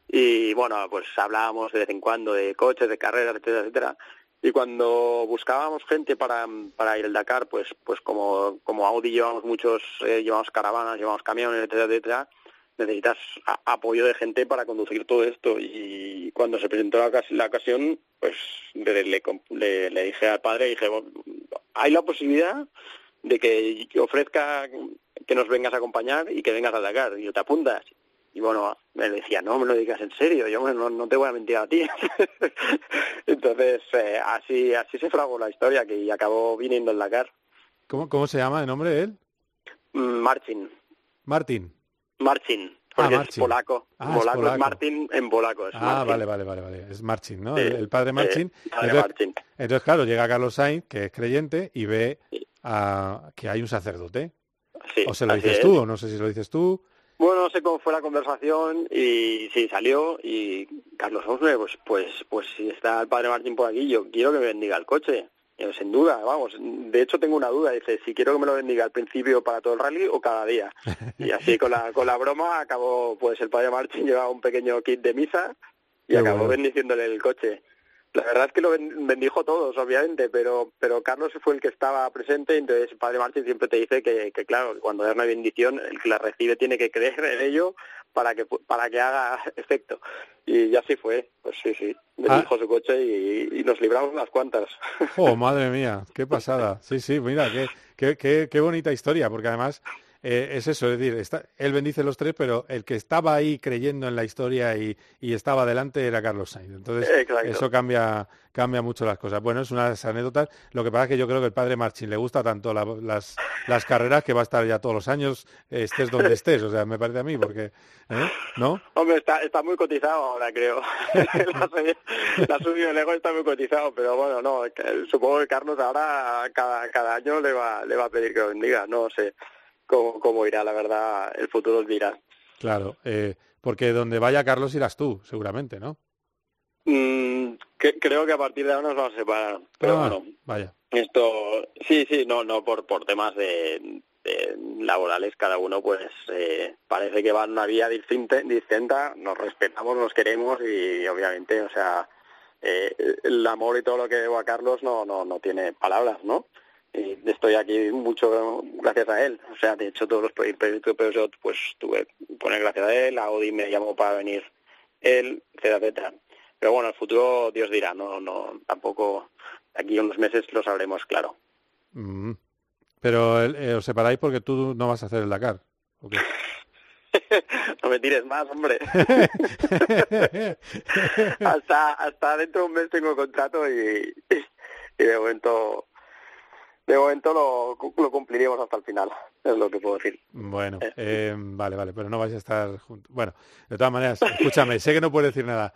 Y bueno, pues hablábamos de vez en cuando de coches, de carreras, etcétera, etcétera. Y cuando buscábamos gente para, para ir al Dakar, pues, pues como, como Audi llevamos muchos, eh, llevamos caravanas, llevamos camiones, etcétera, etcétera, necesitas apoyo de gente para conducir todo esto. Y cuando se presentó la, ocasión, pues le, le, le, dije al padre, dije, hay la posibilidad de que ofrezca que nos vengas a acompañar y que vengas a Dakar. Y te apuntas. Y bueno, me decía, no me lo digas en serio, yo no, no te voy a mentir a ti. Entonces, eh, así así se fragó la historia, que acabó viniendo el Dakar. ¿Cómo, ¿Cómo se llama el nombre de él? Mm. Martin. Marcin. Ah, es polaco. Ah, polaco, es polaco. es Martin en polaco. Es ah, Martin. vale, vale, vale, vale. Es Marcin, ¿no? Sí, el, el, padre sí, padre entonces, claro, llega Carlos Sainz, que es creyente, y ve a, que hay un sacerdote. O se lo dices es. tú, o no sé si lo dices tú. Bueno, no sé cómo fue la conversación y sí, salió y Carlos Osme, pues, pues, pues si está el padre Martín por aquí, yo quiero que me bendiga el coche. Yo, sin duda, vamos, de hecho tengo una duda, dice, si quiero que me lo bendiga al principio para todo el rally o cada día. Y así con la, con la broma acabó, pues el padre Martín llevaba un pequeño kit de misa y Qué acabó bueno. bendiciéndole el coche. La verdad es que lo ben- bendijo todos, obviamente, pero pero Carlos fue el que estaba presente, entonces el padre Martín siempre te dice que, que claro, cuando da una bendición, el que la recibe tiene que creer en ello para que para que haga efecto. Y ya así fue, pues sí, sí, bendijo su coche y, y nos libramos unas cuantas. Oh, madre mía, qué pasada. Sí, sí, mira, qué, qué, qué, qué bonita historia, porque además eh, es eso, es decir, está, él bendice los tres, pero el que estaba ahí creyendo en la historia y, y estaba delante era Carlos Sainz. Entonces, Exacto. eso cambia, cambia mucho las cosas. Bueno, es una de las anécdotas. Lo que pasa es que yo creo que el padre Marchín le gusta tanto la- las, las carreras que va a estar ya todos los años, estés donde estés. O sea, me parece a mí, porque, ¿eh? ¿no? Hombre, está, está muy cotizado ahora, creo. la, suya de Lego está muy cotizado, pero bueno, no, supongo que Carlos ahora cada, cada año le va, le va a pedir que lo bendiga. No sé cómo, cómo irá, la verdad, el futuro os dirá. Claro, eh, porque donde vaya Carlos irás tú, seguramente, ¿no? Mm, que- creo que a partir de ahora nos vamos a separar. Pero Ah, bueno, Vaya. esto, sí, sí, no, no por, por temas de, de laborales, cada uno pues eh, parece que va en una vía distinta, distinta, nos respetamos, nos queremos y obviamente, o sea, eh, el amor y todo lo que debo a Carlos no, no, no tiene palabras, ¿no? Y estoy aquí mucho gracias a él. O sea, de hecho, todos los proyectos Peugeot, pues tuve poner gracias a él. Audi me llamó para venir él, etcétera, etcétera. Pero bueno, el futuro Dios dirá, no, no, tampoco, aquí unos meses lo sabremos, claro. Mm. Pero eh, os separáis porque tú no vas a hacer el Dakar. No me tires más, hombre. hasta, hasta dentro de un mes tengo contrato y, y de momento, de momento lo, lo cumpliremos hasta el final, es lo que puedo decir. Bueno, eh, vale, vale, pero no vais a estar juntos. Bueno, de todas maneras, escúchame, sé que no puedes decir nada.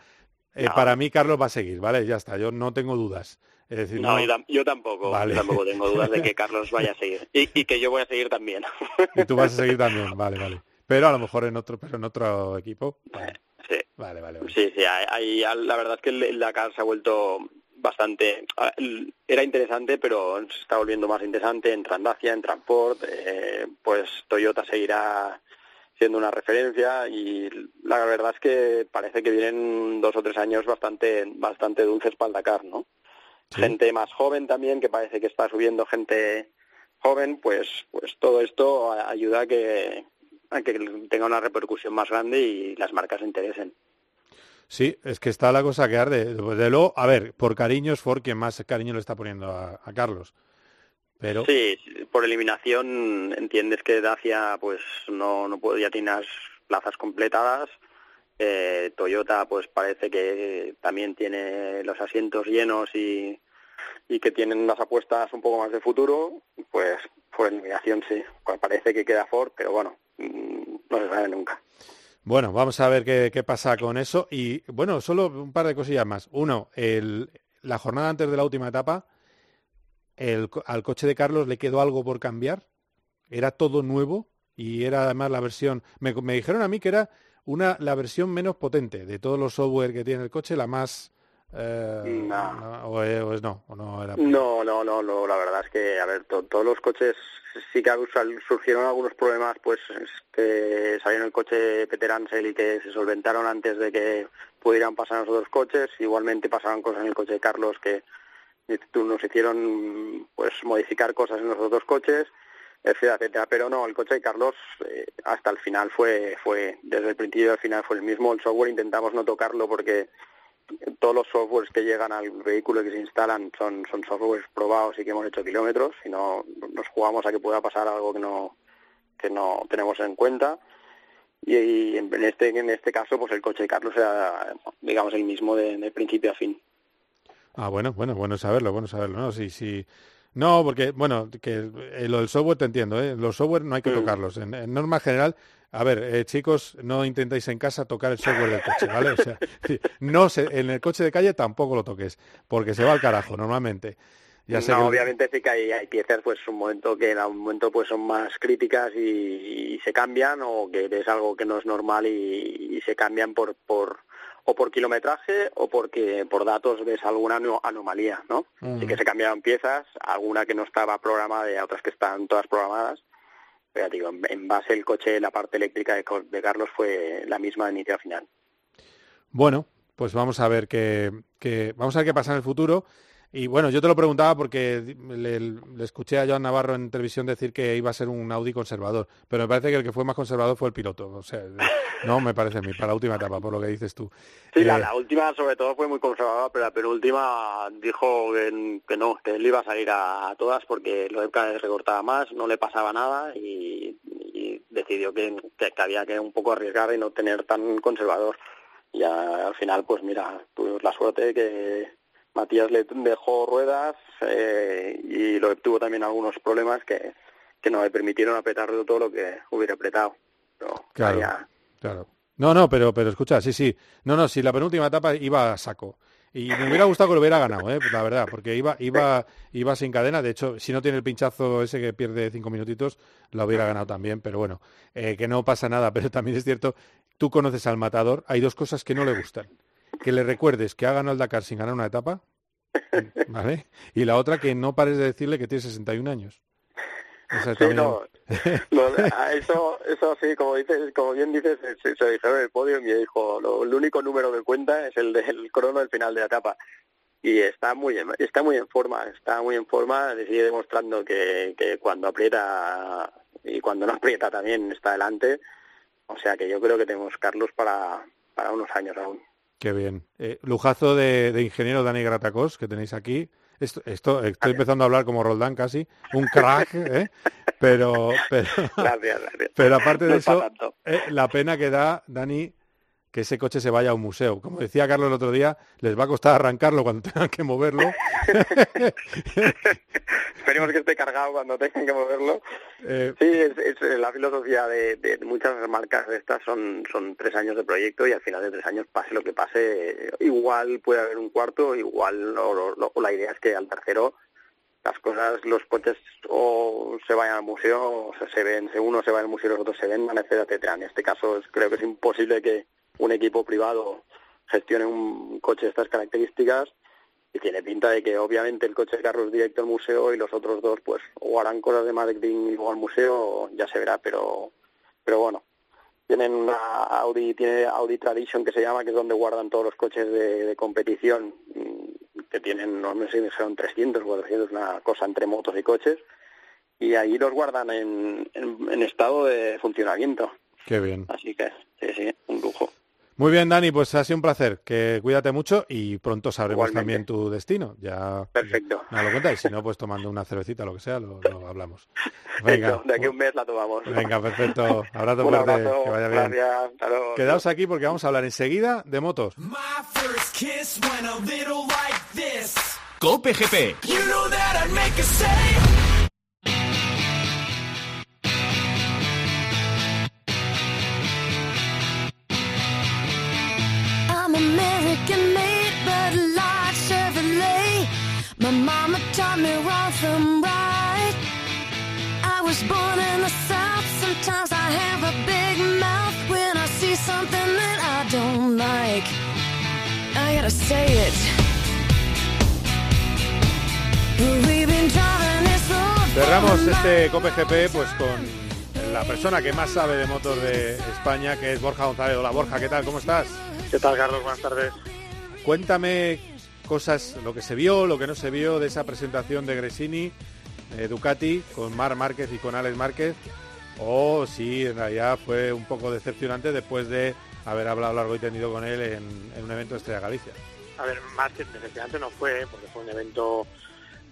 Eh, No. Para mí, Carlos va a seguir, ¿vale? Ya está, yo no tengo dudas. Es decir, No, no, yo, tam- yo tampoco, Vale. yo tampoco tengo dudas de que Carlos vaya a seguir y, y que yo voy a seguir también. y tú vas a seguir también, vale, vale. Pero a lo mejor en otro, pero en otro equipo. Vale, Sí. vale, vale. vale. Sí, sí, hay, hay- la verdad es que el Dakar se ha vuelto bastante... Era interesante, pero se está volviendo más interesante en Transdacia, en Transport, eh, pues Toyota seguirá siendo una referencia y la verdad es que parece que vienen dos o tres años bastante bastante dulces para el Dakar, ¿no? Gente más joven también, que parece que está subiendo gente joven, pues pues todo esto ayuda a que, a que tenga una repercusión más grande y las marcas se interesen. Sí, es que está la cosa que arde. De luego, a ver, por cariño es Ford quien más cariño le está poniendo a, Carlos. Pero Sí, por eliminación entiendes que Dacia pues no, no puede, ya tiene las plazas completadas. Eh, Toyota pues parece que también tiene los asientos llenos y, y que tienen unas apuestas un poco más de futuro. Pues por eliminación sí, Pues parece que queda Ford, pero bueno, mm, no se sabe nunca. Bueno, vamos a ver qué, pasa con eso. Y bueno, solo un par de cosillas más. Uno, el, la jornada antes de la última etapa, el, al coche de Carlos le quedó algo por cambiar. Era todo nuevo y era además la versión. Me, me dijeron a mí que era una, la versión menos potente de todos los software que tiene el coche, la más eh, no. O, es no, o no, era... no, no, no, no, la verdad es que, a ver, to, todos los coches sí que surgieron algunos problemas, pues que salieron el coche Peter Ansel y que se solventaron antes de que pudieran pasar los otros coches, igualmente pasaban cosas en el coche de Carlos que nos hicieron pues modificar cosas en los otros coches, etcétera, etcétera, pero no, el coche de Carlos eh, hasta el final fue, fue, desde el principio al final fue el mismo, el software intentamos no tocarlo porque todos los softwares que llegan al vehículo y que se instalan son, son softwares probados y que hemos hecho kilómetros y no nos jugamos a que pueda pasar algo que no que no tenemos en cuenta. Y, en este en este caso pues el coche de Carlos era digamos el mismo de, de principio a fin. Ah bueno bueno bueno saberlo bueno saberlo no sí sí no, porque, bueno, que eh, lo del software te entiendo, ¿eh? Los software no hay que tocarlos. En, en norma general, a ver, eh, chicos, no intentéis en casa tocar el software del coche, ¿vale? O sea, no se, en el coche de calle tampoco lo toques, porque se va al carajo normalmente. Ya sé no, que... obviamente sí que hay, hay, piezas, pues un momento que en un momento pues son más críticas y, y, se cambian o que es algo que no es normal y, y se cambian por, por o por kilometraje o porque por datos ves alguna anomalía, ¿no? Uh -huh. Que se cambiaron piezas, alguna que no estaba programada y otras que están todas programadas pero digo, en base el coche, la parte eléctrica de, de Carlos fue la misma de inicio a final. Bueno, pues vamos a ver qué, qué, vamos a ver qué pasa en el futuro. Y bueno, yo te lo preguntaba porque le, le, escuché a Joan Navarro en televisión decir que iba a ser un Audi conservador, pero me parece que el que fue más conservador fue el piloto. O sea, no me parece a mí, para la última etapa, por lo que dices tú. Sí, eh, la, la, última sobre todo fue muy conservadora, pero la penúltima dijo que, que no, que él iba a salir a, a todas porque lo vez recortaba más, no le pasaba nada y, y decidió que, que, que había que un poco arriesgar y no tener tan conservador. Y al final, pues mira, tuvimos la suerte de que Matías le dejó ruedas eh, y lo tuvo también algunos problemas que, que no le permitieron apretar todo lo que hubiera apretado. Pero claro, claro. No, no, pero, pero escucha, sí, sí. No, no, si la penúltima etapa iba a saco. Y me hubiera gustado que lo hubiera ganado, ¿eh? la verdad, porque iba, iba, iba sin cadena. De hecho, si no tiene el pinchazo ese que pierde cinco minutitos, lo hubiera ganado también. Pero bueno, eh, que no pasa nada. Pero también es cierto, tú conoces al matador. Hay dos cosas que no le gustan que le recuerdes que ha ganado el Dakar sin ganar una etapa, ¿vale? Y la otra que no pares de decirle que tiene 61 años. sí, no, no, eso, eso sí, como dices, como bien dices, se, se dijeron en el podio y me dijo, lo, el único número que cuenta es el del crono del final de la etapa. Y está muy, está muy en forma, está muy en forma, sigue demostrando que, que cuando aprieta y cuando no aprieta también está adelante. O sea que yo creo que tenemos Carlos para, para unos años aún. Qué bien. Eh, lujazo de, de, ingeniero Dani Gratacos que tenéis aquí. Esto, esto estoy empezando a hablar como Roldán casi, un crack, ¿eh? pero, pero, gracias, gracias. pero aparte de no eso, eh, la pena que da, Dani, que ese coche se vaya a un museo. Como decía Carlos el otro día, les va a costar arrancarlo cuando tengan que moverlo. Esperemos que esté cargado cuando tengan que moverlo. Eh, sí, es, es, la filosofía de, de, muchas marcas de estas son, son tres años de proyecto y al final de tres años, pase lo que pase, igual puede haber un cuarto, igual o, o, o la idea es que al tercero las cosas, los coches o se vayan al museo, o sea, se ven, uno se va al museo y los otros se ven, etcétera, etcétera. En este caso es, creo que es imposible que un equipo privado gestione un coche de estas características y tiene pinta de que obviamente el coche de carro es directo al museo y los otros dos pues o harán cosas de marketing luego al museo ya se verá pero pero bueno tienen una Audi tiene Audi Tradition que se llama que es donde guardan todos los coches de, de competición que tienen no sé si dijeron 300 o 400 una cosa entre motos y coches y ahí los guardan en, en, en estado de funcionamiento Qué bien. Así que, sí, sí, un lujo. Muy bien, Dani, pues ha sido un placer. Que cuídate mucho y pronto sabremos Igualmente. también tu destino. Ya, Perfecto. No lo contáis, si no, pues tomando una cervecita, lo que sea, lo, lo hablamos. Venga. De aquí a un mes la tomamos. Venga, perfecto. Abrazo un fuerte. abrazo, que vaya bien. Gracias. Hasta luego. Quedaos aquí porque vamos a hablar enseguida de motos. Cope GP. You know American made, but large Chevrolet. My mama taught me wrong from right. I was born in the South. Sometimes I have a big mouth when I see something that I don't like. I gotta say it. We've been driving this road for Cerramos a este Cope GP pues con la persona que más sabe de motor de España, que es Borja González. Hola Borja, ¿qué tal? ¿Cómo estás? ¿Qué tal, Carlos? Buenas tardes. Cuéntame cosas, lo que se vio, lo que no se vio de esa presentación de Gresini, eh, Ducati, con Mar Márquez y con Alex Márquez, o si en realidad fue un poco decepcionante después de haber hablado largo y tendido con él en, en un evento de Estrella Galicia. A ver, más que decepcionante no fue, porque fue un evento,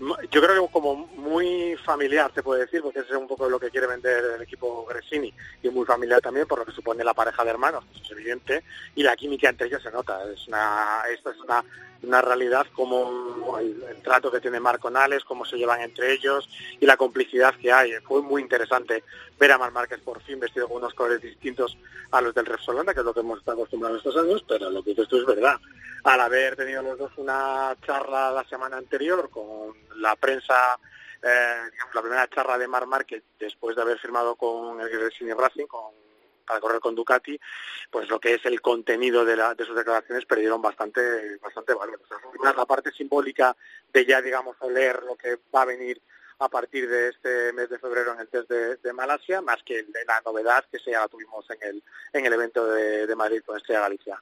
yo creo que como muy familiar, se puede decir, porque ese es un poco lo que quiere vender el equipo Gresini, y muy familiar también por lo que supone la pareja de hermanos, eso es evidente, y la química entre ellos se nota. Es una, esto es una, una realidad como el, trato que tiene Marc con Alex, cómo se llevan entre ellos y la complicidad que hay. Fue muy interesante ver a Marc Márquez por fin vestido con unos colores distintos a los del Repsol Honda, que es lo que hemos estado acostumbrados estos años, pero lo que dices tú es verdad. Al haber tenido los dos una charla la semana anterior con la prensa, eh, digamos, la primera charla de Marc Márquez después de haber firmado con el Racing, con para correr con Ducati, pues lo que es el contenido de, la- de sus declaraciones perdieron bastante bastante valor. O sea, la parte simbólica de ya, digamos, oler lo que va a venir a partir de este mes de febrero en el test de, Malasia, más que la novedad que ya la tuvimos en el, en el evento de, de Madrid con Estrella Galicia.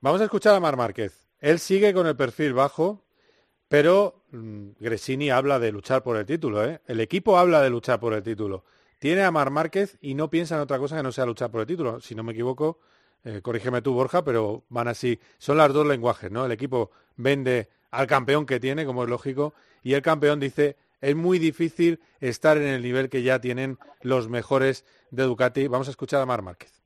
Vamos a escuchar a Mar Márquez. Él sigue con el perfil bajo, pero mm, Gresini habla de luchar por el título. ¿eh? El equipo habla de luchar por el título. Tiene a Mar Márquez y no piensa en otra cosa que no sea luchar por el título. Si no me equivoco, eh, corrígeme tú, Borja, pero van así. Son los dos lenguajes, ¿no? El equipo vende al campeón que tiene, como es lógico, y el campeón dice, es muy difícil estar en el nivel que ya tienen los mejores de Ducati. Vamos a escuchar a Mar Márquez.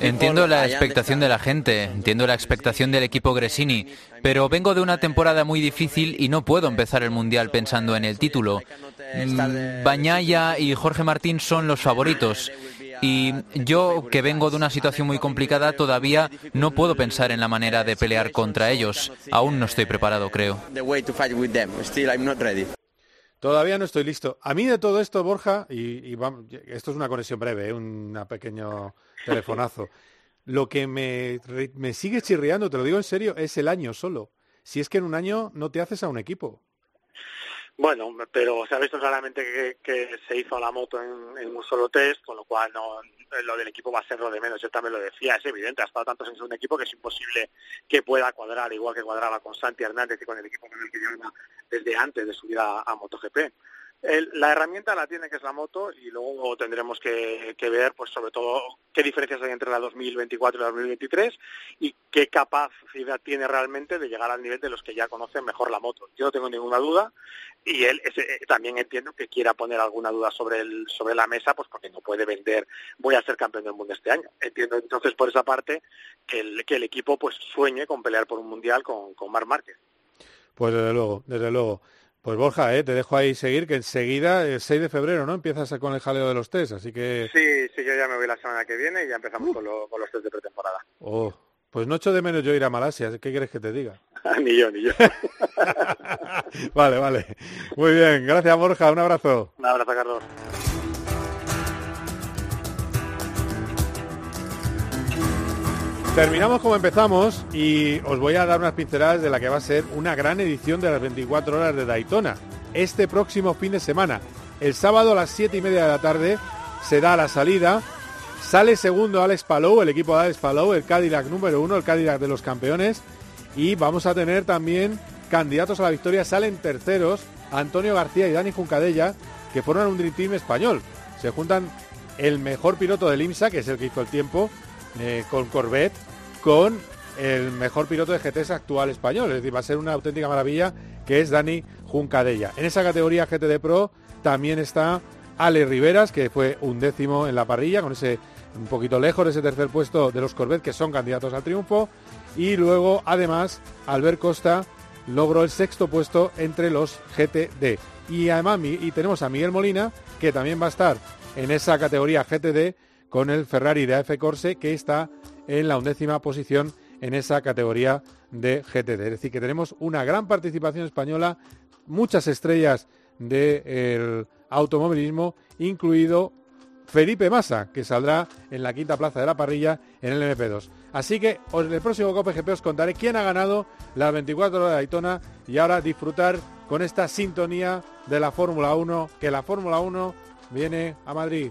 Entiendo la expectación de la gente, entiendo la expectación del equipo Gresini, pero vengo de una temporada muy difícil y no puedo empezar el Mundial pensando en el título. Mm, Bañaya y Jorge Martín son los favoritos. Y yo, que vengo de una situación muy complicada, todavía no puedo pensar en la manera de pelear contra ellos. Aún no estoy preparado, creo. Todavía no estoy listo. A mí de todo esto, Borja, y, esto es una conexión breve, ¿eh? un pequeño telefonazo. Lo que me, me sigue chirriando, te lo digo en serio, es el año solo. Si es que en un año no te haces a un equipo. Bueno, pero se ha visto claramente que, se hizo la moto en, un solo test, con lo cual no, lo del equipo va a ser lo de menos. Yo también lo decía, es evidente, ha estado tantos en un equipo que es imposible que pueda cuadrar, igual que cuadraba con Santi Hernández y con el equipo con el que lleva desde antes de subir a, a MotoGP. El- la herramienta la tiene que es la moto y luego tendremos que, que ver, pues sobre todo, qué diferencias hay entre la 2024 y la 2023 y qué capacidad tiene realmente de llegar al nivel de los que ya conocen mejor la moto. Yo no tengo ninguna duda y él ese, eh, también entiendo que quiera poner alguna duda sobre el sobre la mesa, pues porque no puede vender, voy a ser campeón del mundo este año. Entiendo entonces por esa parte que el, que el equipo pues sueñe con pelear por un mundial con, con Marc Márquez. Pues desde luego, desde luego. Pues Borja, ¿eh? te dejo ahí seguir, que enseguida, el 6 de febrero, ¿no? Empiezas con el jaleo de los test, así que... Sí, sí, yo ya me voy la semana que viene y ya empezamos con, lo- con los test de pretemporada. Oh, pues no echo de menos yo ir a Malasia, ¿qué quieres que te diga? ni yo, ni yo. Vale, vale. Muy bien, gracias Borja, un abrazo. Un abrazo, Carlos. Terminamos como empezamos y os voy a dar unas pinceladas de la que va a ser una gran edición de las 24 horas de Daytona. Este próximo fin de semana, el sábado a las 7 y media de la tarde, se da la salida. Sale segundo Alex Palou, el equipo de Alex Palou, el Cadillac número uno, el Cadillac de los campeones. Y vamos a tener también candidatos a la victoria. Salen terceros Antonio García y Dani Juncadella, que forman un Dream Team español. Se juntan el mejor piloto del IMSA, que es el que hizo el tiempo, eh, con Corvette, con el mejor piloto de GTS actual español. Es decir, va a ser una auténtica maravilla, que es Dani Juncadella. En esa categoría GTD Pro también está Ale Riveras, que fue un décimo en la parrilla, con ese un poquito lejos de ese tercer puesto de los Corvette, que son candidatos al triunfo. Y luego, además, Albert Costa logró el sexto puesto entre los GTD. Y además, y tenemos a Miguel Molina, que también va a estar en esa categoría GTD con el Ferrari de AF Corse, que está en la undécima posición en esa categoría de GTD. Es decir, que tenemos una gran participación española, muchas estrellas del automovilismo, incluido Felipe Massa, que saldrá en la quinta plaza de la parrilla en el MP2. Así que en el próximo COPGP os contaré quién ha ganado las 24 horas de Daytona y ahora disfrutar con esta sintonía de la Fórmula 1, que la Fórmula 1 viene a Madrid.